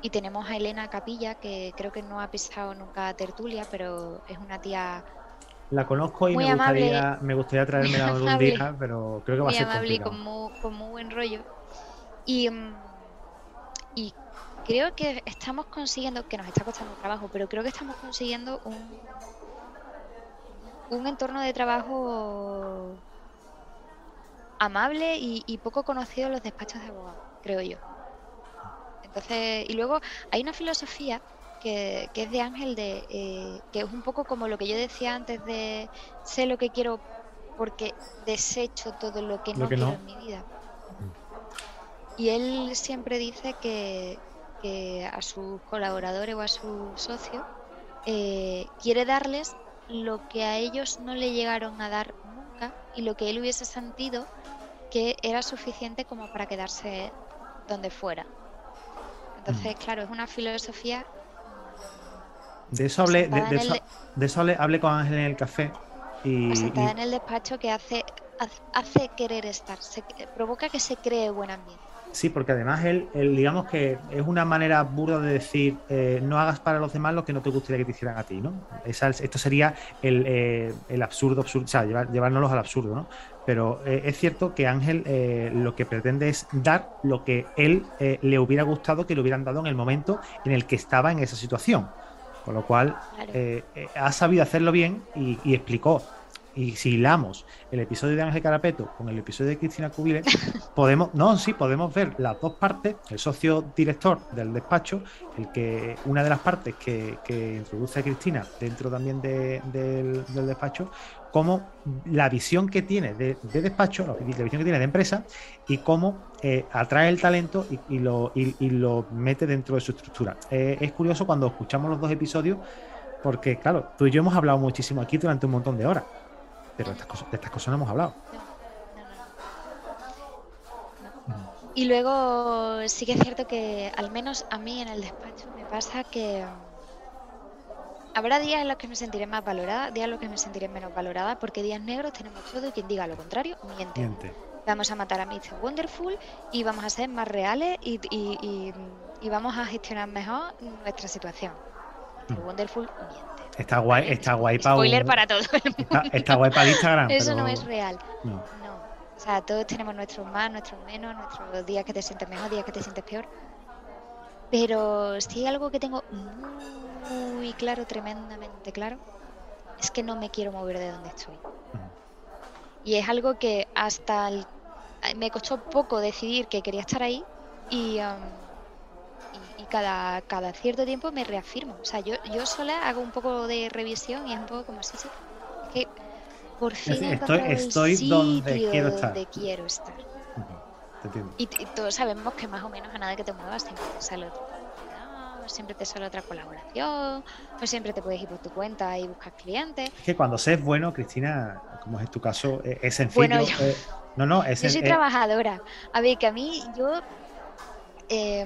y tenemos a Elena Capilla, que creo que no ha pisado nunca tertulia, pero es una tía la conozco y me gustaría, me gustaría traerme algún día, pero creo que va a ser amable y con muy, buen rollo. Y, mm, y creo que estamos consiguiendo, que nos está costando trabajo, pero creo que estamos consiguiendo un, un entorno de trabajo amable y, poco conocido en los despachos de abogados, creo yo. Entonces, y luego hay una filosofía que, es de Ángel, de, eh, que es un poco como lo que yo decía antes de sé lo que quiero porque desecho todo lo que no quiero en mi vida. Y él siempre dice que, a sus colaboradores o a sus socios eh, quiere darles lo que a ellos no le llegaron a dar nunca y lo que él hubiese sentido que era suficiente como para quedarse donde fuera. Entonces, mm. claro, es una filosofía de eso hablé, de, eso, hablé, con Ángel en el café. Y, está en el despacho que hace, hace querer estar, se, provoca que se cree buen ambiente. Sí, porque además él, digamos que es una manera burda de decir eh, no hagas para los demás lo que no te gustaría que te hicieran a ti, ¿no? esto sería el, eh, absurdo, absurdo, o sea, llevárnoslos al absurdo, ¿no? Pero eh, es cierto que Ángel lo que pretende es dar lo que él le hubiera gustado que le hubieran dado en el momento en el que estaba en esa situación. Con lo cual, ha sabido hacerlo bien y, explicó. Y si hilamos el episodio de Ángel Carapeto con el episodio de Cristina Cubile, podemos, no, sí, podemos ver las dos partes, el socio director del despacho, el que, una de las partes que, introduce a Cristina dentro también del, despacho, como la visión que tiene de, despacho, la visión que tiene de empresa y cómo eh, atrae el talento y, lo, lo, mete dentro de su estructura. Eh, es curioso cuando escuchamos los dos episodios, porque claro, tú y yo hemos hablado muchísimo aquí durante un montón de horas, pero de estas cosas, no hemos hablado. Y luego sí que es cierto que al menos a mí en el despacho me pasa que habrá días en los que me sentiré más valorada, días en los que me sentiré menos valorada, porque días negros tenemos todo y quien diga lo contrario, miente. Miente. Vamos a matar a Mr. Wonderful y vamos a ser más reales y, y- y- y vamos a gestionar mejor nuestra situación. Mr. Mm. Wonderful miente. Está guay, está guay para Spoiler para todo el mundo. Está, está guay para Instagram. Eso pero no es real. no. No. O sea, todos tenemos nuestros más, nuestros menos, nuestros días que te sientes mejor, días que te sientes peor. Pero si hay algo que tengo muy claro, tremendamente claro, es que no me quiero mover de donde estoy. Y es algo que hasta el- me costó poco decidir que quería estar ahí y, um, cada, cada cierto tiempo me reafirmo. O sea, yo, yo sola hago un poco de revisión y es un poco como, sí, sí, es que por fin he estoy- el estoy donde sitio quiero estar. donde quiero estar. Te. Y, y todos sabemos que más o menos a nada que te muevas siempre te sale otra siempre te sale otra colaboración, o siempre te puedes ir por tu cuenta y buscar clientes. Es que cuando se es bueno, Cristina, como es tu caso, eh, es sencillo. Bueno, yo- eh, no, no, es Yo soy eh, trabajadora. A ver, que a mí yo... eh,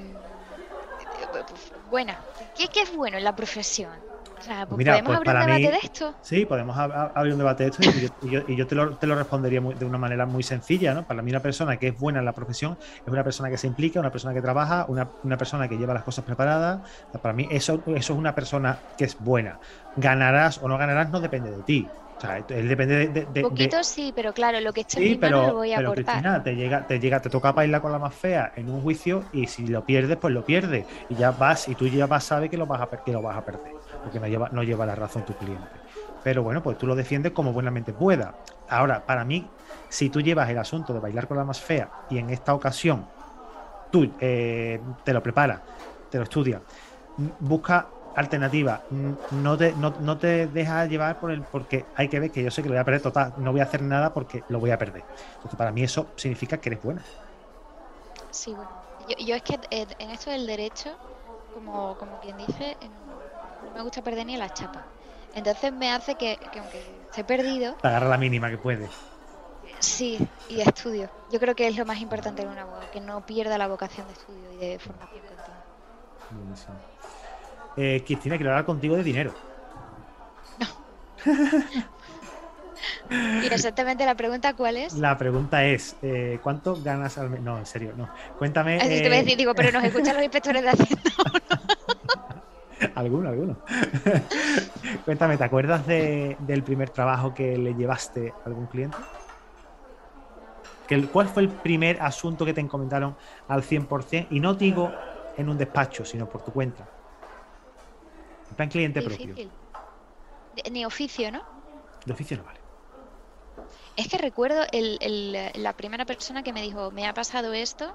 buena. ¿Qué, qué es bueno en la profesión? O sea, pues Mira, podemos pues abrir un debate de esto. Sí, podemos ab- ab- abrir un debate de esto y yo, y yo- y yo te, lo, te lo respondería muy- de una manera muy sencilla, ¿no? Para mí una persona que es buena en la profesión es una persona que se implica, una persona que trabaja, una, una persona que lleva las cosas preparadas. Para mí eso, eso es una persona que es buena. Ganarás o no ganarás no depende de ti. O sea, él depende de... de- de- de- Poquito sí, pero claro, lo que esté Sí, en mi mano pero, lo voy a pero aportar. Cristina, te llega, te llega, te toca bailar con la más fea en un juicio y si lo pierdes, pues lo pierdes. Y ya vas, y tú ya vas, sabes que lo vas a, que lo vas a perder, porque no lleva, no lleva la razón tu cliente. Pero bueno, pues tú lo defiendes como buenamente pueda. Ahora, para mí, si tú llevas el asunto de bailar con la más fea y en esta ocasión tú eh, te lo preparas, te lo estudias, busca alternativa, no te, no, no te dejas llevar por el porque hay que ver que yo sé que lo voy a perder total, no voy a hacer nada porque lo voy a perder. Entonces, para mí eso significa que eres buena. Sí, bueno. Yo, yo es que eh, en esto del derecho, como, como quien dice, no me gusta perder ni la chapa. Entonces me hace que, que aunque esté perdido, Te agarra la mínima que puedes. sí, y estudio. Yo creo que es lo más importante en un abogado, que no pierda la vocación de estudio y de formación continua. Buenísimo. Eh, Cristina, quiero hablar contigo de dinero. Y exactamente la pregunta cuál es. La pregunta es, eh, ¿cuánto ganas al mes? No, en serio, no. Cuéntame. Así te voy a eh, decir, digo, pero nos escuchan los inspectores de Hacienda. Alguno, alguno. Cuéntame, ¿te acuerdas de- del primer trabajo que le llevaste a algún cliente? ¿Que el- ¿Cuál fue el primer asunto que te encomendaron al 100%? Y no digo en un despacho, sino por tu cuenta. En plan cliente propio. De- Ni oficio, ¿no? De oficio no vale. Es que recuerdo el, el- la primera persona que me dijo, me ha pasado esto,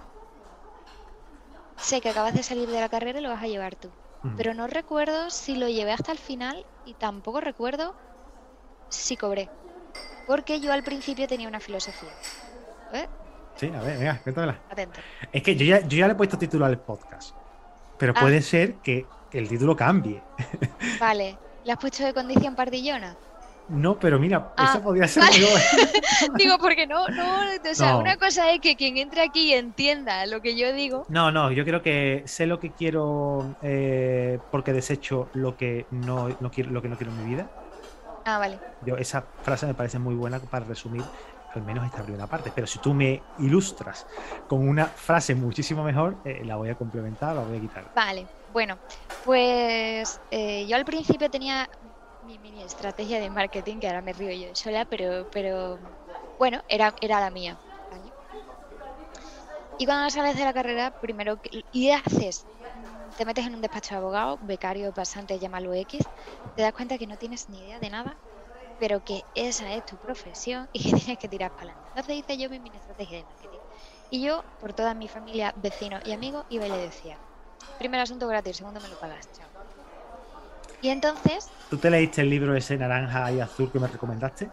sé que acabas de salir de la carrera y lo vas a llevar tú. Ujú. Pero no recuerdo si lo llevé hasta el final y tampoco recuerdo si cobré. Porque yo al principio tenía una filosofía. ¿Eh? Sí, a ver, venga, cuéntamela. Atento. Es que yo ya, yo ya le he puesto título al podcast. Pero Ah. puede ser que el título cambie. Vale. ¿Le has puesto de condición pardillona? No, pero mira, Ah, eso podría ser vale. Digo, porque no, no, o sea, No. una cosa es que quien entre aquí entienda lo que yo digo. No, no, yo creo que sé lo que quiero eh, porque desecho lo que no, no quiero, lo que no quiero en mi vida. Ah, vale. Yo, esa frase me parece muy buena para resumir al menos esta primera parte. Pero si tú me ilustras con una frase muchísimo mejor, eh, la voy a complementar, la voy a quitar. Vale, bueno, pues eh, yo al principio tenía mi mini estrategia de marketing, que ahora me río yo sola, pero, pero bueno, era, era la mía. Y cuando sales de la carrera, primero, y haces, te metes en un despacho de abogado, becario, pasante, llámalo X, te das cuenta que no tienes ni idea de nada, pero que esa es tu profesión y que tienes que tirar para adelante. Entonces hice yo mi mini estrategia de marketing. Y yo, por toda mi familia, vecinos y amigos, iba y le decía, primer asunto gratis, segundo me lo pagas, chao. Y entonces, ¿Tú te leíste el libro ese naranja y azul que me recomendaste?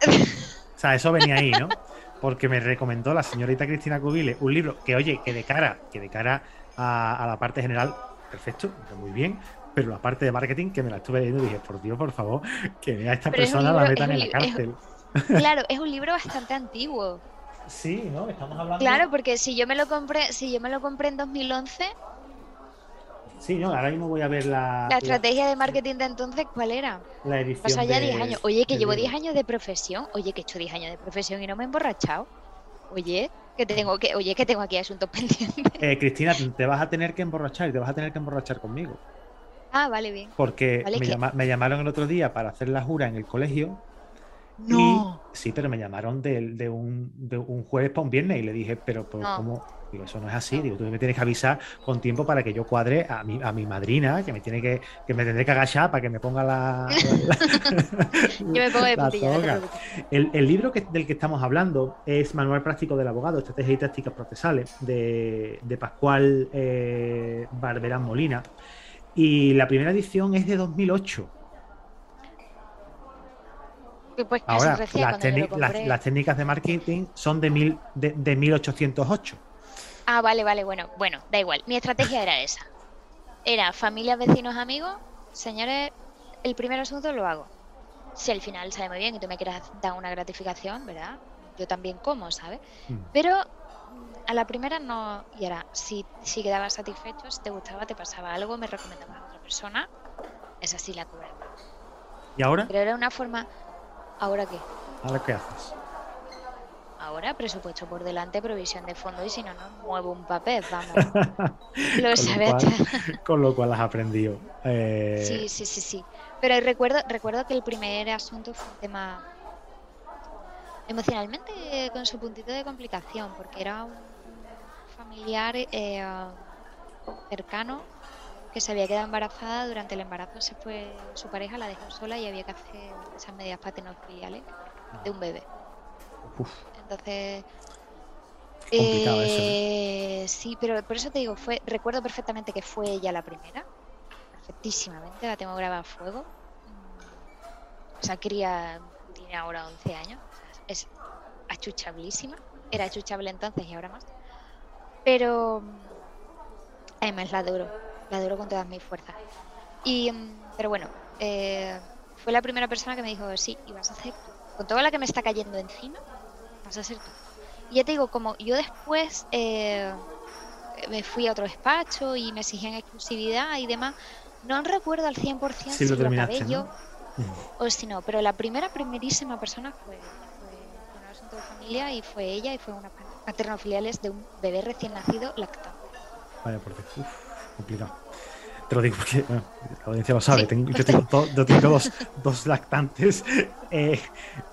O sea, eso venía ahí, ¿no? Porque me recomendó la señorita Cristina Cubile un libro que, oye, que de cara, que de cara a, a la parte general, perfecto, muy bien, pero la parte de marketing que me la estuve leyendo dije, por Dios, por favor, que vea a esta Pero persona la libro- metan es en la es- cárcel. claro, es un libro bastante antiguo. Sí, ¿no? Estamos hablando. Claro, porque si yo me lo compré, si yo me lo compré en 2011, Sí, no, ahora mismo voy a ver la. La estrategia de marketing de entonces, ¿cuál era? La edición. Pasó ya de- 10 años. Oye, que llevo libro. 10 años de profesión. Oye, que he hecho 10 años de profesión y no me he emborrachado. Oye, que tengo que, oye, que tengo aquí asuntos pendientes. Eh, Cristina, te vas a tener que emborrachar y te vas a tener que emborrachar conmigo. Ah, vale, bien. Porque Vale, me, que- llama- me llamaron el otro día para hacer la jura en el colegio. No. Y, sí, pero me llamaron de, de un, de un jueves para un viernes y le dije, pero, pero No. ¿cómo? Digo, eso no es así. Digo, tú me tienes que avisar con tiempo para que yo cuadre a mi, a mi madrina, que me tiene que, que me tendré que agachar para que me ponga la. la- Yo me pongo de la putilla, no. El, el libro que- del que estamos hablando es Manual Práctico del Abogado, Estrategias y Tácticas Procesales, de, de Pascual eh, Barberán Molina. Y la primera edición es de 2008. Que Pues Ahora, las, las técnicas de marketing son de, mil, de, de 1808. Ah, vale, vale, bueno, bueno, da igual. Mi estrategia era esa. Era familias, vecinos, amigos. Señores, el primer asunto lo hago. Si al final sale muy bien y tú me quieras dar una gratificación, ¿verdad? Yo también como, ¿sabes? Mm. Pero mm, a la primera no. Y ahora, si, si quedabas satisfecho, si te gustaba, te pasaba algo, me recomendabas a otra persona, esa sí la cobraba. ¿Y ahora? Pero era una forma. ¿Ahora qué? ¿Ahora qué haces? Ahora presupuesto por delante, provisión de fondo y si no, no muevo un papel, vamos. Lo Con sabes. lo, cual, con lo cual has aprendido. Eh, Sí, sí, sí, sí. Pero recuerdo, recuerdo que el primer asunto fue un tema emocionalmente con su puntito de complicación, porque era un familiar eh, cercano que se había quedado embarazada, durante el embarazo se fue su pareja, la dejó sola y había que hacer esas medidas paterno-filiales de un bebé. Uf, Entonces, complicado eso, eh, sí, pero por eso te digo, fue, recuerdo perfectamente que fue ella la primera, perfectísimamente, la tengo grabada a fuego. Mm, Esa cría tiene ahora 11 años, es achuchablísima, era achuchable entonces y ahora más. Pero mm, además la adoro, la adoro con todas mis fuerzas. Y, mm, pero bueno, eh, fue la primera persona que me dijo, sí, y vas a hacer. Con toda la que me está cayendo encima, Y ya te digo, como yo después eh, me fui a otro despacho y me exigían exclusividad y demás, no recuerdo al 100% Sí, si lo acabé yo o si no, pero la primera, primerísima persona fue, fue un asunto de familia y fue ella y fue una paternofiliales de un bebé recién nacido lactante. Vaya por Dios. Uf, complicado. Te lo digo porque bueno, la audiencia lo sabe. Sí. Tengo- yo tengo, do- yo tengo dos, dos lactantes eh,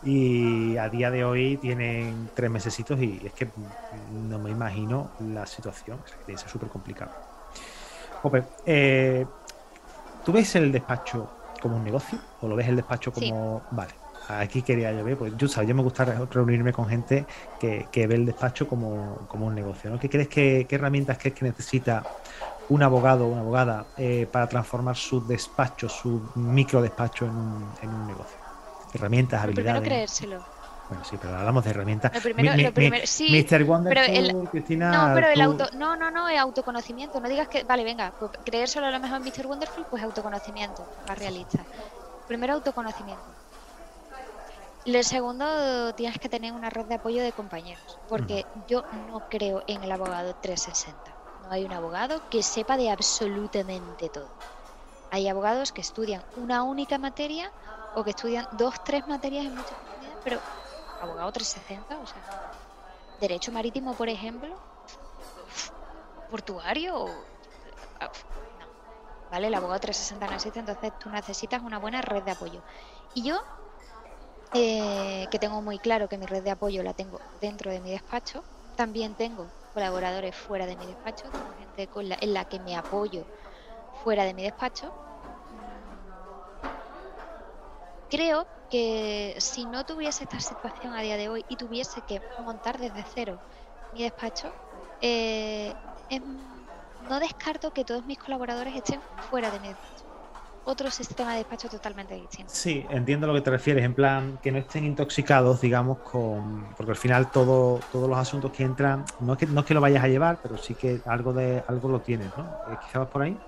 y a día de hoy tienen tres mesecitos y es que no me imagino la situación. Es que que ser súper complicado. Eh, ¿tú ves el despacho como un negocio o lo ves el despacho Sí. como... Vale, aquí quería yo ver, pues yo, sabes, yo me gusta re- reunirme con gente que, que ve el despacho como, como un negocio. ¿no? ¿Qué crees que, qué herramientas crees que necesita un abogado o una abogada eh, para transformar su despacho, su micro despacho en un, en un negocio? Herramientas, primero habilidades. creérselo. Bueno, sí, pero hablamos de herramientas. Lo primero, Mi- lo primero, sí. Mr. Wonderful, el- Cristina. No, pero el auto, no, no, no, es autoconocimiento. No digas que, vale, venga, pues creérselo a lo mejor Mr. Wonderful, pues autoconocimiento, más realista. Primero autoconocimiento. Lo segundo, tienes que tener una red de apoyo de compañeros, porque yo no creo en el abogado 360. Hay un abogado que sepa de absolutamente todo. Hay abogados que estudian una única materia o que estudian dos, tres materias en muchas comunidades, pero abogado 360, o sea, derecho marítimo, por ejemplo, portuario, ah, no, ¿vale? El abogado 360 no existe, entonces tú necesitas una buena red de apoyo. Y yo, eh, que tengo muy claro que mi red de apoyo la tengo dentro de mi despacho, también tengo colaboradores fuera de mi despacho, tengo gente con la- en la que me apoyo fuera de mi despacho. Creo que si no tuviese esta situación a día de hoy y tuviese que montar desde cero mi despacho, eh, no descarto que todos mis colaboradores estén fuera de mi despacho. Otro sistema de despacho totalmente distinto. Sí, entiendo lo que te refieres, en plan que no estén intoxicados, digamos, con porque al final todo, todos los asuntos que entran, no es que, no es que lo vayas a llevar, pero sí que algo de algo lo tienes, ¿no? Eh, Quizá vas por ahí.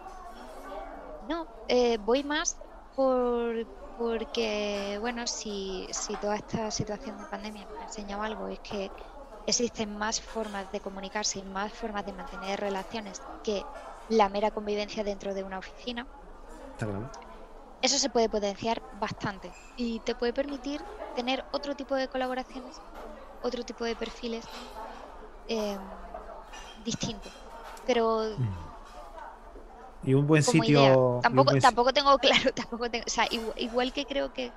No, eh, voy más por porque, bueno, si, si toda esta situación de pandemia me ha enseñado algo, es que existen más formas de comunicarse y más formas de mantener relaciones que la mera convivencia dentro de una oficina. Está claro. Eso se puede potenciar bastante y te puede permitir tener otro tipo de colaboraciones, otro tipo de perfiles eh, distintos. Pero y un buen como sitio. idea. Tampoco, buen tampoco tengo claro, tampoco tengo, o sea, igual, igual que creo que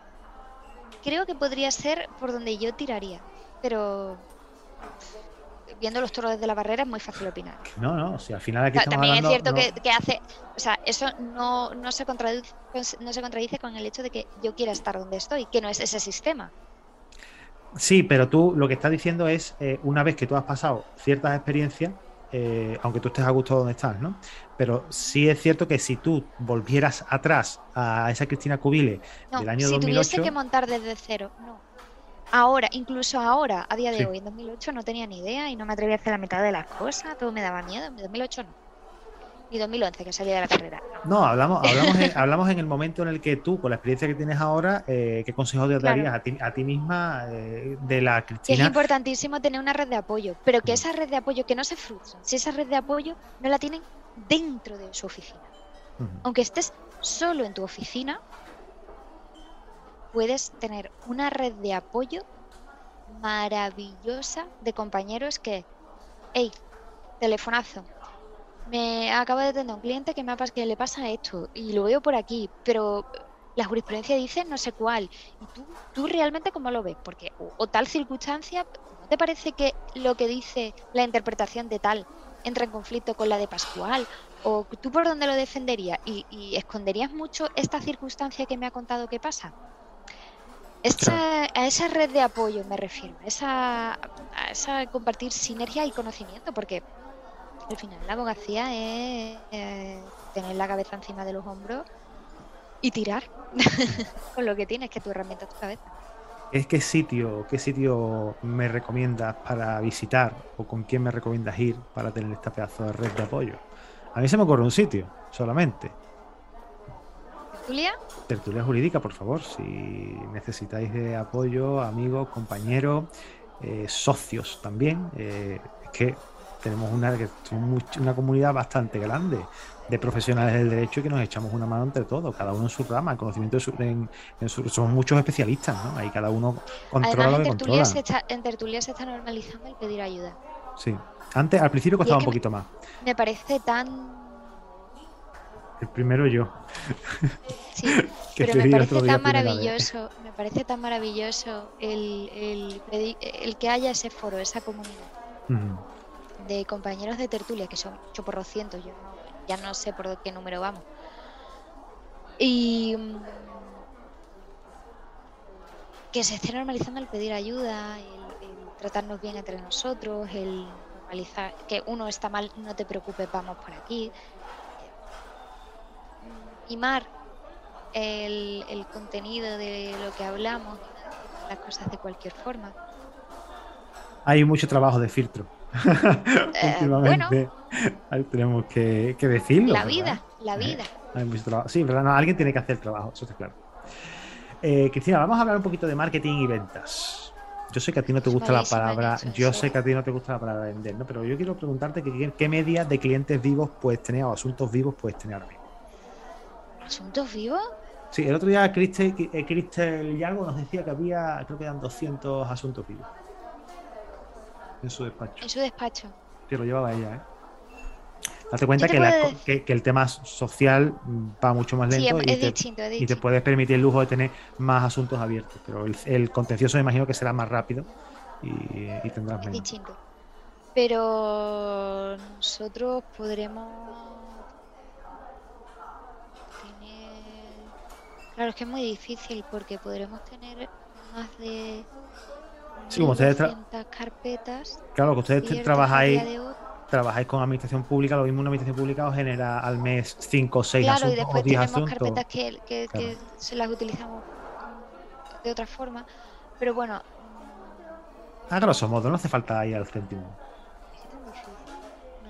creo que podría ser por donde yo tiraría, pero viendo los toros desde la barrera es muy fácil opinar. No, no, o sea, al final aquí Ta- estamos También es cierto no- que, que hace, o sea, eso no, no se contradice, no se contradice con el hecho de que yo quiera estar donde estoy, que no es ese sistema. Sí, pero tú lo que estás diciendo es, eh, una vez que tú has pasado ciertas experiencias, eh, aunque tú estés a gusto donde estás, ¿no? Pero sí es cierto que si tú volvieras atrás a esa Cristina Cubile No, del año si 2008, tuviese que montar desde cero, no. Ahora, incluso ahora, a día de Sí. hoy, en 2008 no tenía ni idea y no me atrevía a hacer la mitad de las cosas, todo me daba miedo. En 2008 no. Ni 2011, que salía de la carrera. no. no, hablamos, hablamos, en, hablamos en el momento en el que tú, con la experiencia que tienes ahora, eh, ¿qué consejos te Claro. darías a ti, a ti misma eh, de la Que es Cristina? importantísimo tener una red de apoyo, pero que Mm. esa red de apoyo, que no se frustren, si esa red de apoyo no la tienen dentro de su oficina. Aunque estés solo en tu oficina, puedes tener una red de apoyo maravillosa de compañeros que, hey, telefonazo, me acabo de atender un cliente que, me que le pasa esto y lo veo por aquí, pero la jurisprudencia dice no sé cuál. ¿Y tú, tú realmente cómo lo ves? Porque, o, o tal circunstancia, ¿no te parece que lo que dice la interpretación de tal entra en conflicto con la de Pascual? ¿O tú por dónde lo defenderías? ¿Y, y esconderías mucho esta circunstancia que me ha contado que pasa? Esa- A esa red de apoyo me refiero, esa, a esa compartir sinergia y conocimiento, porque al final la abogacía es eh, tener la cabeza encima de los hombros y tirar con lo que tienes, que tu herramienta es tu cabeza. ¿Es qué sitio, qué sitio me recomiendas para visitar o con quién me recomiendas ir para tener esta pedazo de red de apoyo? A mí se me ocurre un sitio, solamente. Tertulia jurídica, por favor, si necesitáis de apoyo, amigos, compañeros, eh, socios también. eh, es que tenemos una, que una comunidad bastante grande de profesionales del derecho y que nos echamos una mano entre todos, cada uno en su rama, en conocimiento de su, en- en su- somos muchos especialistas, ¿no? Ahí cada uno controla además lo que controla. se está, en tertulia se está normalizando el pedir ayuda. Sí. Antes, al principio costaba un me- poquito más. Me parece tan... El primero yo. Sí, pero me parece tan maravilloso, me parece tan maravilloso el, el, el que haya ese foro, esa comunidad. Ujú. de compañeros de tertulia, que son 8 por 200, yo no- ya no sé por qué número vamos. Y mm, que se esté normalizando el pedir ayuda, el, el tratarnos bien entre nosotros, el normalizar que uno está mal, no te preocupes, vamos por aquí. Mimar el, el contenido de lo que hablamos, las cosas de cualquier forma. Hay mucho trabajo de filtro. Eh, Últimamente. Tenemos que, que decirlo. La ¿verdad? vida, la Eh, vida. Hay mucho trabajo. Sí, ¿verdad? No, alguien tiene que hacer el trabajo, eso está claro. Eh, Cristina, vamos a hablar un poquito de marketing y ventas. Yo sé que a ti no te gusta la palabra, eso, yo sé que a ti no te gusta la palabra vender, ¿no? Pero yo quiero preguntarte que, qué, qué media de clientes vivos puedes tener o asuntos vivos puedes tener ahora mismo. ¿Asuntos vivos? Sí, el otro día Cristel, eh, Cristel Yago nos decía que había, creo que eran 200 asuntos vivos en su despacho. En su despacho. Que lo llevaba ella, ¿eh? Date cuenta que, la- puedo decir- que- que el tema social va mucho más Sí, lento es, y, es te, distinto, es y te puedes permitir el lujo de tener más asuntos abiertos. Pero el, el contencioso me imagino que será más rápido y, y tendrás Es menos. distinto. Pero nosotros podremos Claro, es que es muy difícil porque podremos tener más de Sí, como ustedes tra- 200 carpetas Claro, que ustedes trabajáis, trabajáis con administración pública, lo mismo una administración pública os genera al mes 5 o 6 Claro, y asuntos o después 10 tenemos asuntos. carpetas que, que- Claro. que se las utilizamos de otra forma. Pero bueno, A grosso modo, no hace falta ir al céntimo.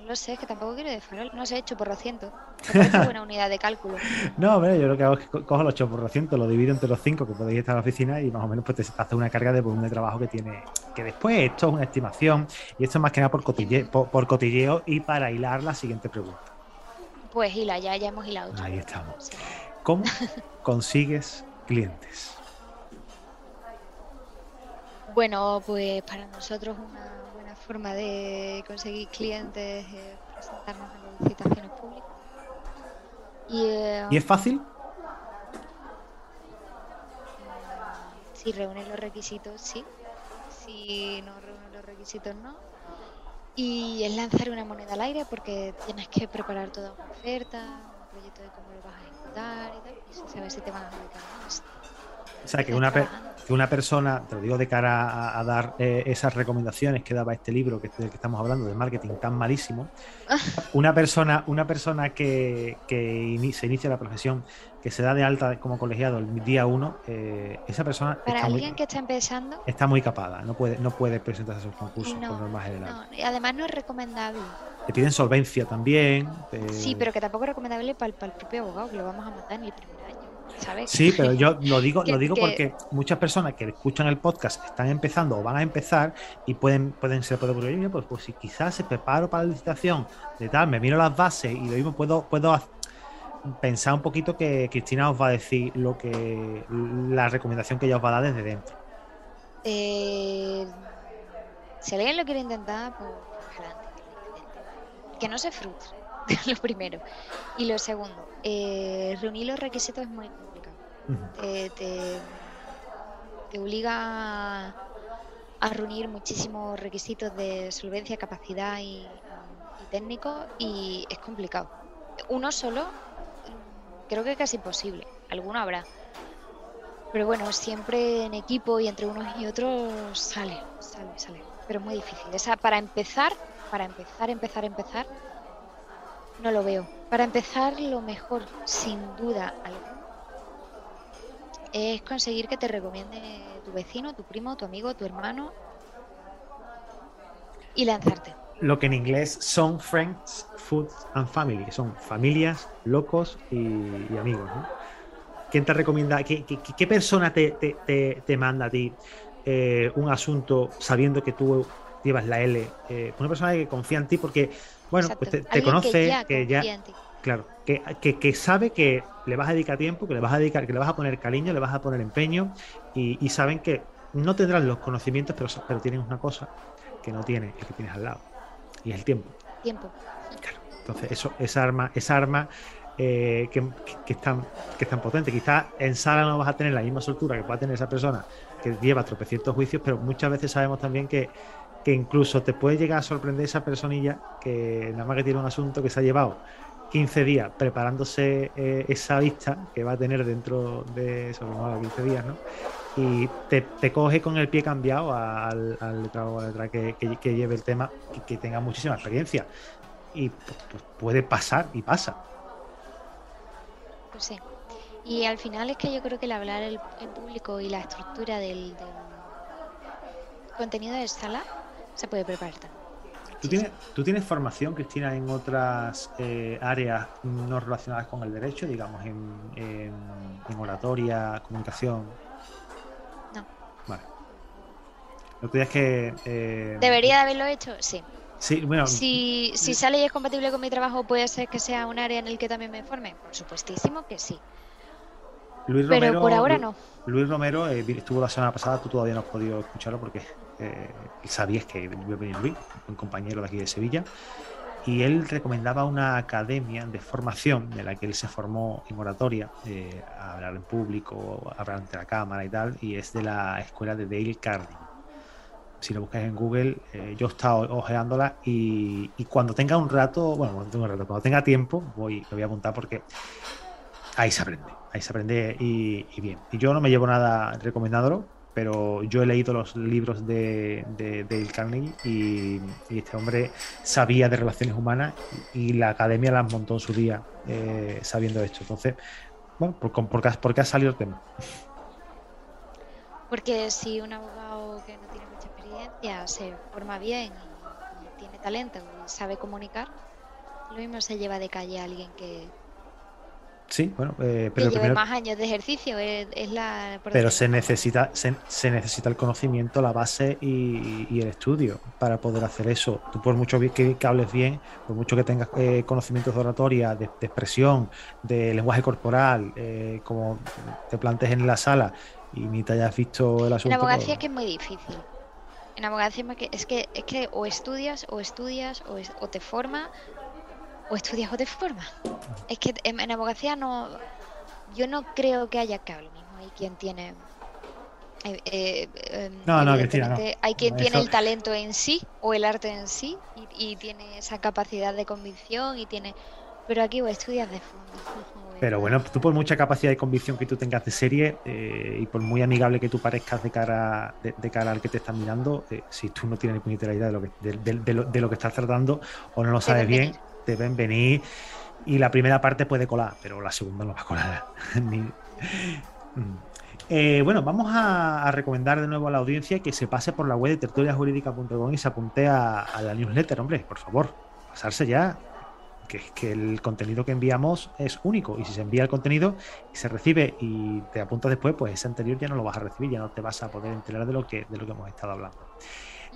No lo sé, es que tampoco quiero de farol. No sé, hecho por 200. Me parece buena unidad de cálculo. No, hombre, yo lo que hago es que co- cojo los 8%, lo divido entre los 5 que podéis estar en la oficina y más o menos pues te hace una carga de volumen de trabajo que tiene. Que después esto es una estimación y esto es más que nada por, cotille- por, por cotilleo y para hilar la siguiente pregunta. Pues hila, ya, ya hemos hilado. Ahí estamos. ¿Cómo consigues clientes? Bueno, pues para nosotros una forma de conseguir clientes es presentarnos en licitaciones públicas. Y, eh, ¿Y es fácil? Si reúnen los requisitos, sí. Si no reúnen los requisitos, no. Y es lanzar una moneda al aire porque tienes que preparar toda una oferta, un proyecto de cómo lo vas a ejecutar y tal. Y se sabe si te van a dedicar. O sea, que una, que una persona, te lo digo de cara a, dar eh, esas recomendaciones que daba este libro que, del que estamos hablando, de marketing tan malísimo, una persona, una persona que, que se inicia la profesión, que se da de alta como colegiado el día uno, eh, esa persona... Para alguien que está empezando... Está muy capada, no puede, no puede presentarse a sus concursos por norma general. y además no es recomendable. Te piden solvencia también. Sí, pero que tampoco es recomendable para el, propio abogado, que lo vamos a matar en el primer Sí, pero yo lo digo, lo digo porque muchas personas que escuchan el podcast están empezando o van a empezar y pueden, pueden ser, puede ocurrir, pues, pues si quizás se preparo para la licitación de tal, me miro las bases y lo mismo puedo, puedo pensar un poquito que Cristina os va a decir lo que la recomendación que ella os va a dar desde dentro. Eh, si alguien lo quiere intentar, pues adelante. Que no se frustre, lo primero. Y lo segundo, eh, reunir los requisitos es muy te, obliga a, reunir muchísimos requisitos de solvencia, capacidad y, técnico y es complicado. Uno solo creo que es casi imposible, alguno habrá. Pero bueno, siempre en equipo y entre unos y otros sale, sale, sale. Pero es muy difícil. O para empezar, para empezar, empezar, empezar, no lo veo. Para empezar, lo mejor, sin duda alguna, es conseguir que te recomiende tu vecino, tu primo, tu amigo, tu hermano y lanzarte. Lo que en inglés son friends, food and family, son familias, locos y, amigos. ¿Quién te recomienda? ¿Qué, persona te, manda a ti eh, un asunto sabiendo que tú llevas la L? Eh, una persona que confía en ti porque, bueno, pues te, conoce, que ya, Claro, que, sabe que le vas a dedicar tiempo, que le vas a dedicar, que le vas a poner cariño, le vas a poner empeño y, saben que no tendrán los conocimientos, pero, pero tienen una cosa que no tiene el que tienes al lado y es el tiempo. Tiempo. Claro. Entonces, eso, esa arma, esa arma eh, que, es tan, que es tan potente. Quizás en sala no vas a tener la misma soltura que pueda tener esa persona que lleva tropecientos juicios, pero muchas veces sabemos también que, que incluso te puede llegar a sorprender esa personilla que nada más que tiene un asunto que se ha llevado 15 días preparándose eh, esa vista que va a tener dentro de esos 15 días, ¿no? Y te, coge con el pie cambiado al, al letrado letra que, que, lleve el tema y que tenga muchísima experiencia. Y pues, pues, puede pasar y pasa. Pues sí. Y al final es que yo creo que el hablar en público y la estructura del, del contenido de sala se puede preparar también. ¿Tú tienes, formación, Cristina, en otras eh, áreas no relacionadas con el derecho, digamos, en, oratoria, comunicación? No. Vale. Lo que es que... Eh, ¿Debería de haberlo hecho? Sí. Sí, bueno, si, si sale y es compatible con mi trabajo, ¿puede ser que sea un área en el que también me forme? Por supuestísimo que sí. Luis Pero por ahora no. Luis Romero eh, estuvo la semana pasada, tú todavía no has podido escucharlo porque eh, sabías que iba a venir Luis, un compañero de aquí de Sevilla, y él recomendaba una academia de formación de la que él se formó en oratoria, eh, a hablar en público, a hablar ante la cámara y tal, y es de la escuela de Dale Carnegie. Si lo buscas en Google, eh, yo he estado ojeándola y, cuando tenga un rato, bueno, un rato, cuando tenga tiempo, voy, lo voy a apuntar porque ahí se aprende, ahí se aprende y, y bien. Y yo no me llevo nada recomendándolo, pero yo he leído los libros de, de, Carnegie y, este hombre sabía de relaciones humanas y la academia las montó en su día eh, sabiendo esto. Entonces, bueno, ¿por, por, qué, ha salido el tema? Porque si un abogado que no tiene mucha experiencia se forma bien y, tiene talento y sabe comunicar, lo mismo se lleva de calle a alguien que, Sí, bueno, eh, pero que más años de ejercicio, es, la... Pero se necesita, se, necesita el conocimiento, la base y, el estudio para poder hacer eso. Tú por mucho que, que hables bien, por mucho que tengas eh, conocimientos de oratoria, de, expresión, de lenguaje corporal, eh, como te plantes en la sala y ni te hayas visto el asunto... En abogacía es que es muy difícil. En abogacía es que, es que o estudias, o estudias, o, o te formas, o estudias o te formas. Es que en, abogacía no. Yo no creo que haya que lo mismo. Hay quien tiene. Eh, eh, em, no, no, Cristina, no. Hay quien tiene el talento en sí o el arte en sí y, tiene esa capacidad de convicción y tiene. Pero aquí o estudias de fondo. Pero bueno, tú por mucha capacidad de convicción que tú tengas de serie eh, y por muy amigable que tú parezcas de cara, de, cara al que te están mirando, si tú no tienes ni puñetera idea de lo que, de, lo, de lo que estás tratando o no lo sabes bien, deben venir y la primera parte puede colar, pero la segunda no va a colar. Mm. Eh, bueno, vamos a, recomendar de nuevo a la audiencia que se pase por la web de tertuliajurídica.com y se apunte a, la newsletter, hombre, por favor, pasarse ya. Que, que el contenido que enviamos es único y si se envía el contenido y se recibe y te apuntas después, pues ese anterior ya no lo vas a recibir, ya no te vas a poder enterar de lo que, de lo que hemos estado hablando.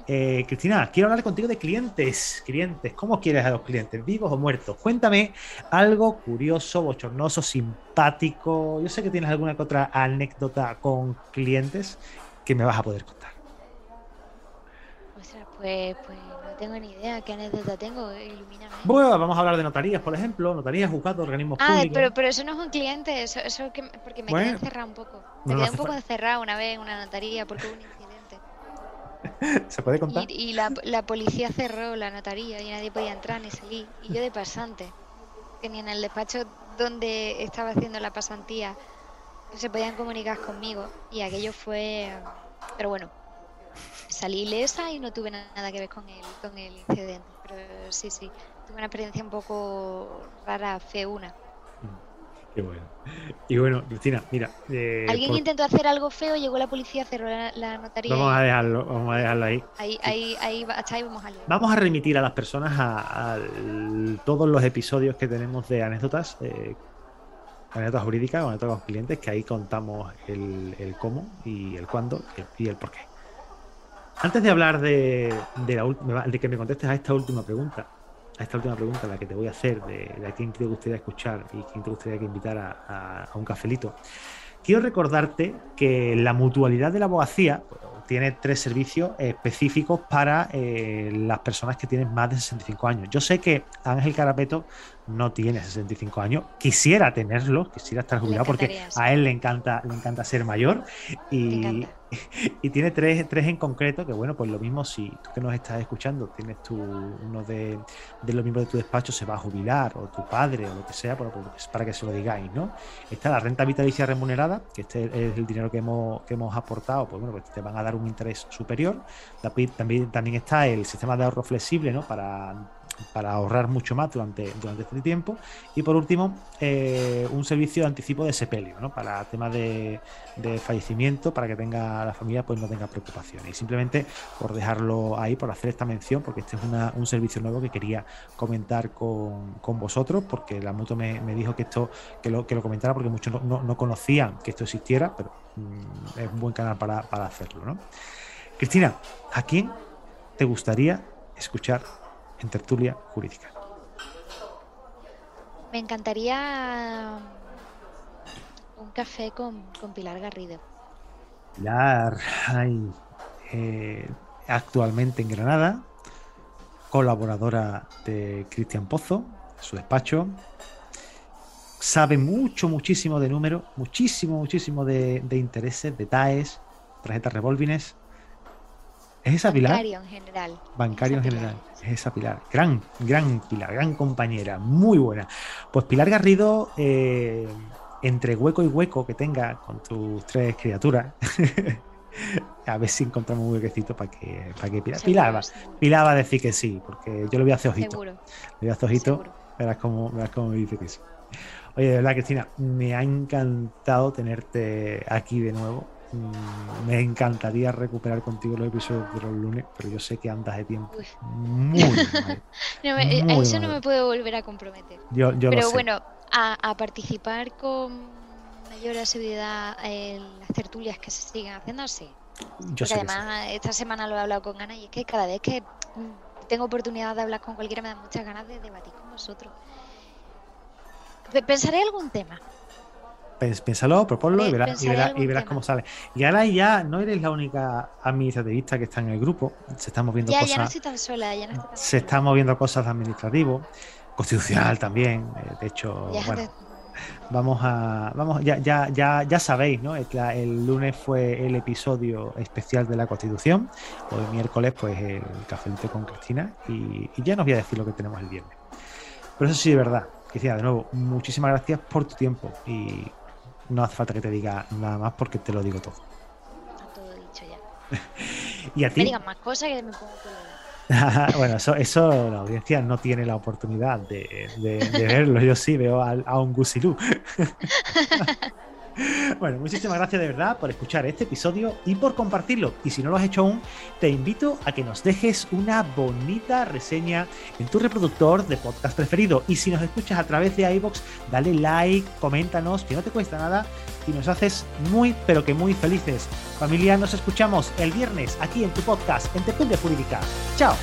Eh, Cristina, quiero hablar contigo de clientes. Clientes, ¿cómo quieres a los clientes? ¿Vivos o muertos? Cuéntame algo curioso, bochornoso, simpático. Yo sé que tienes alguna otra anécdota con clientes que me vas a poder contar. pues, pues no tengo ni idea qué anécdota tengo. Ilumíname. Bueno, vamos a hablar de notarías, por ejemplo. Notarías, juzgados, organismos ah, públicos. Pero, pero eso no es un cliente, eso, eso que, porque me quedé encerrado un poco. Me quedé un poco encerrado una vez en una notaría porque hubo un ¿Se puede contar? Y, la, la, policía cerró la notaría y nadie podía entrar ni salir. Y yo de pasante, que ni en el despacho donde estaba haciendo la pasantía se podían comunicar conmigo. Y aquello fue... Pero bueno, salí ilesa y no tuve nada que ver con el, con el incidente. Pero sí, sí, tuve una experiencia un poco rara, feuna. Qué bueno. Y bueno, Cristina, mira. Eh, Alguien intentó hacer algo feo, llegó la policía, cerró la, notaría. Vamos a dejarlo, vamos a dejarlo ahí. Ahí, ahí, ahí, hasta ahí vamos a leer. Vamos a remitir a las personas a, todos los episodios que tenemos de anécdotas, eh, anécdotas jurídicas, anécdotas con clientes, que ahí contamos el, cómo y el cuándo y el, por qué. Antes de hablar de, de que me contestes a esta última pregunta, a esta última pregunta, la que te voy a hacer, de, a quién te gustaría escuchar y quién te gustaría que invitara a, un cafelito, quiero recordarte que la mutualidad de la abogacía tiene tres servicios específicos para eh, las personas que tienen más de 65 años. Yo sé que Ángel Carapeto no tiene 65 años, quisiera tenerlo, quisiera estar jubilado porque a él le encanta, le encanta ser mayor y, y tiene tres, tres en concreto que, bueno, pues lo mismo si tú que nos estás escuchando tienes tu, uno de, los miembros de tu despacho se va a jubilar, o tu padre, o lo que sea, pues, para que se lo digáis, ¿no? Está la renta vitalicia remunerada, que este es el dinero que hemos, que hemos aportado, pues bueno, pues te van a dar un interés superior. También, también está el sistema de ahorro flexible, ¿no? Para para ahorrar mucho más durante, durante este tiempo. Y por último, eh, un servicio de anticipo de sepelio, ¿no? para temas de, fallecimiento, para que tenga la familia pues no tenga preocupaciones. Y simplemente por dejarlo ahí, por hacer esta mención, porque este es un servicio nuevo que quería comentar con, vosotros, porque la mutua me, dijo que esto, que lo, que lo comentara, porque muchos no, conocían que esto existiera, pero mm, es un buen canal para, para hacerlo. ¿no? Cristina, ¿a quién te gustaría escuchar en tertulia jurídica. Me encantaría un café con, Pilar Garrido. Pilar, eh, actualmente en Granada, colaboradora de Cristian Pozo, su despacho. Sabe mucho, muchísimo de números, muchísimo, muchísimo de, de intereses, detalles, tarjetas revolvines. ¿Es esa Pilar? Bancario en general. Bancario en general. Es esa Pilar. Gran, gran Pilar, gran compañera. Muy buena. Pues Pilar Garrido, eh, entre hueco y hueco que tenga con tus tres criaturas. a ver si encontramos un huequecito para que, para que Pilar, Pilar, va, Pilar va a decir que sí, porque yo le voy a hacer ojito. Le voy a hacer ojito, verás cómo, verás cómo me dice que sí. Oye, de verdad, Cristina, me ha encantado tenerte aquí de nuevo. Mm, me encantaría recuperar contigo los episodios de los lunes, pero yo sé que andas de tiempo muy mal. a eso no me puedo volver a comprometer. Yo, pero bueno, a, participar con mayor asiduidad en las tertulias que se siguen haciendo, sí. Yo Porque además esta semana lo he hablado con Ana y es que cada vez que tengo oportunidad de hablar con cualquiera me da muchas ganas de debatir con vosotros. Pensaré algún tema. Piénsalo, proponlo y verás, y verás, cómo sale. Y ahora ya no eres la única administrativista que está en el grupo. Se están moviendo cosas. Ya no estoy tan sola, ya no estoy tan Se están moviendo cosas administrativas constitucional también. Eh, de hecho, bueno, vamos a. Vamos, ya, ya, ya, ya sabéis, ¿no? El, lunes fue el episodio especial de la Constitución. Hoy miércoles, pues el cafelito con Cristina. Y, ya no voy a decir lo que tenemos el viernes. Pero eso sí, de verdad. Cristina, de nuevo, muchísimas gracias por tu tiempo. Y no hace falta que te diga nada más porque te lo digo todo. todo dicho ya. y a ti. Me digan más cosas que me pongo bueno, eso, eso la audiencia no tiene la oportunidad de, verlo. Yo sí veo a, a un gusilú. Bueno, muchísimas gracias de verdad por escuchar este episodio y por compartirlo. Y si no lo has hecho aún, te invito a que nos dejes una bonita reseña en tu reproductor de podcast preferido. Y si nos escuchas a través de iBox, dale like, coméntanos, que no te cuesta nada y nos haces muy, pero que muy felices. Familia, nos escuchamos el viernes aquí en tu podcast, en de Jurídica. ¡Chao!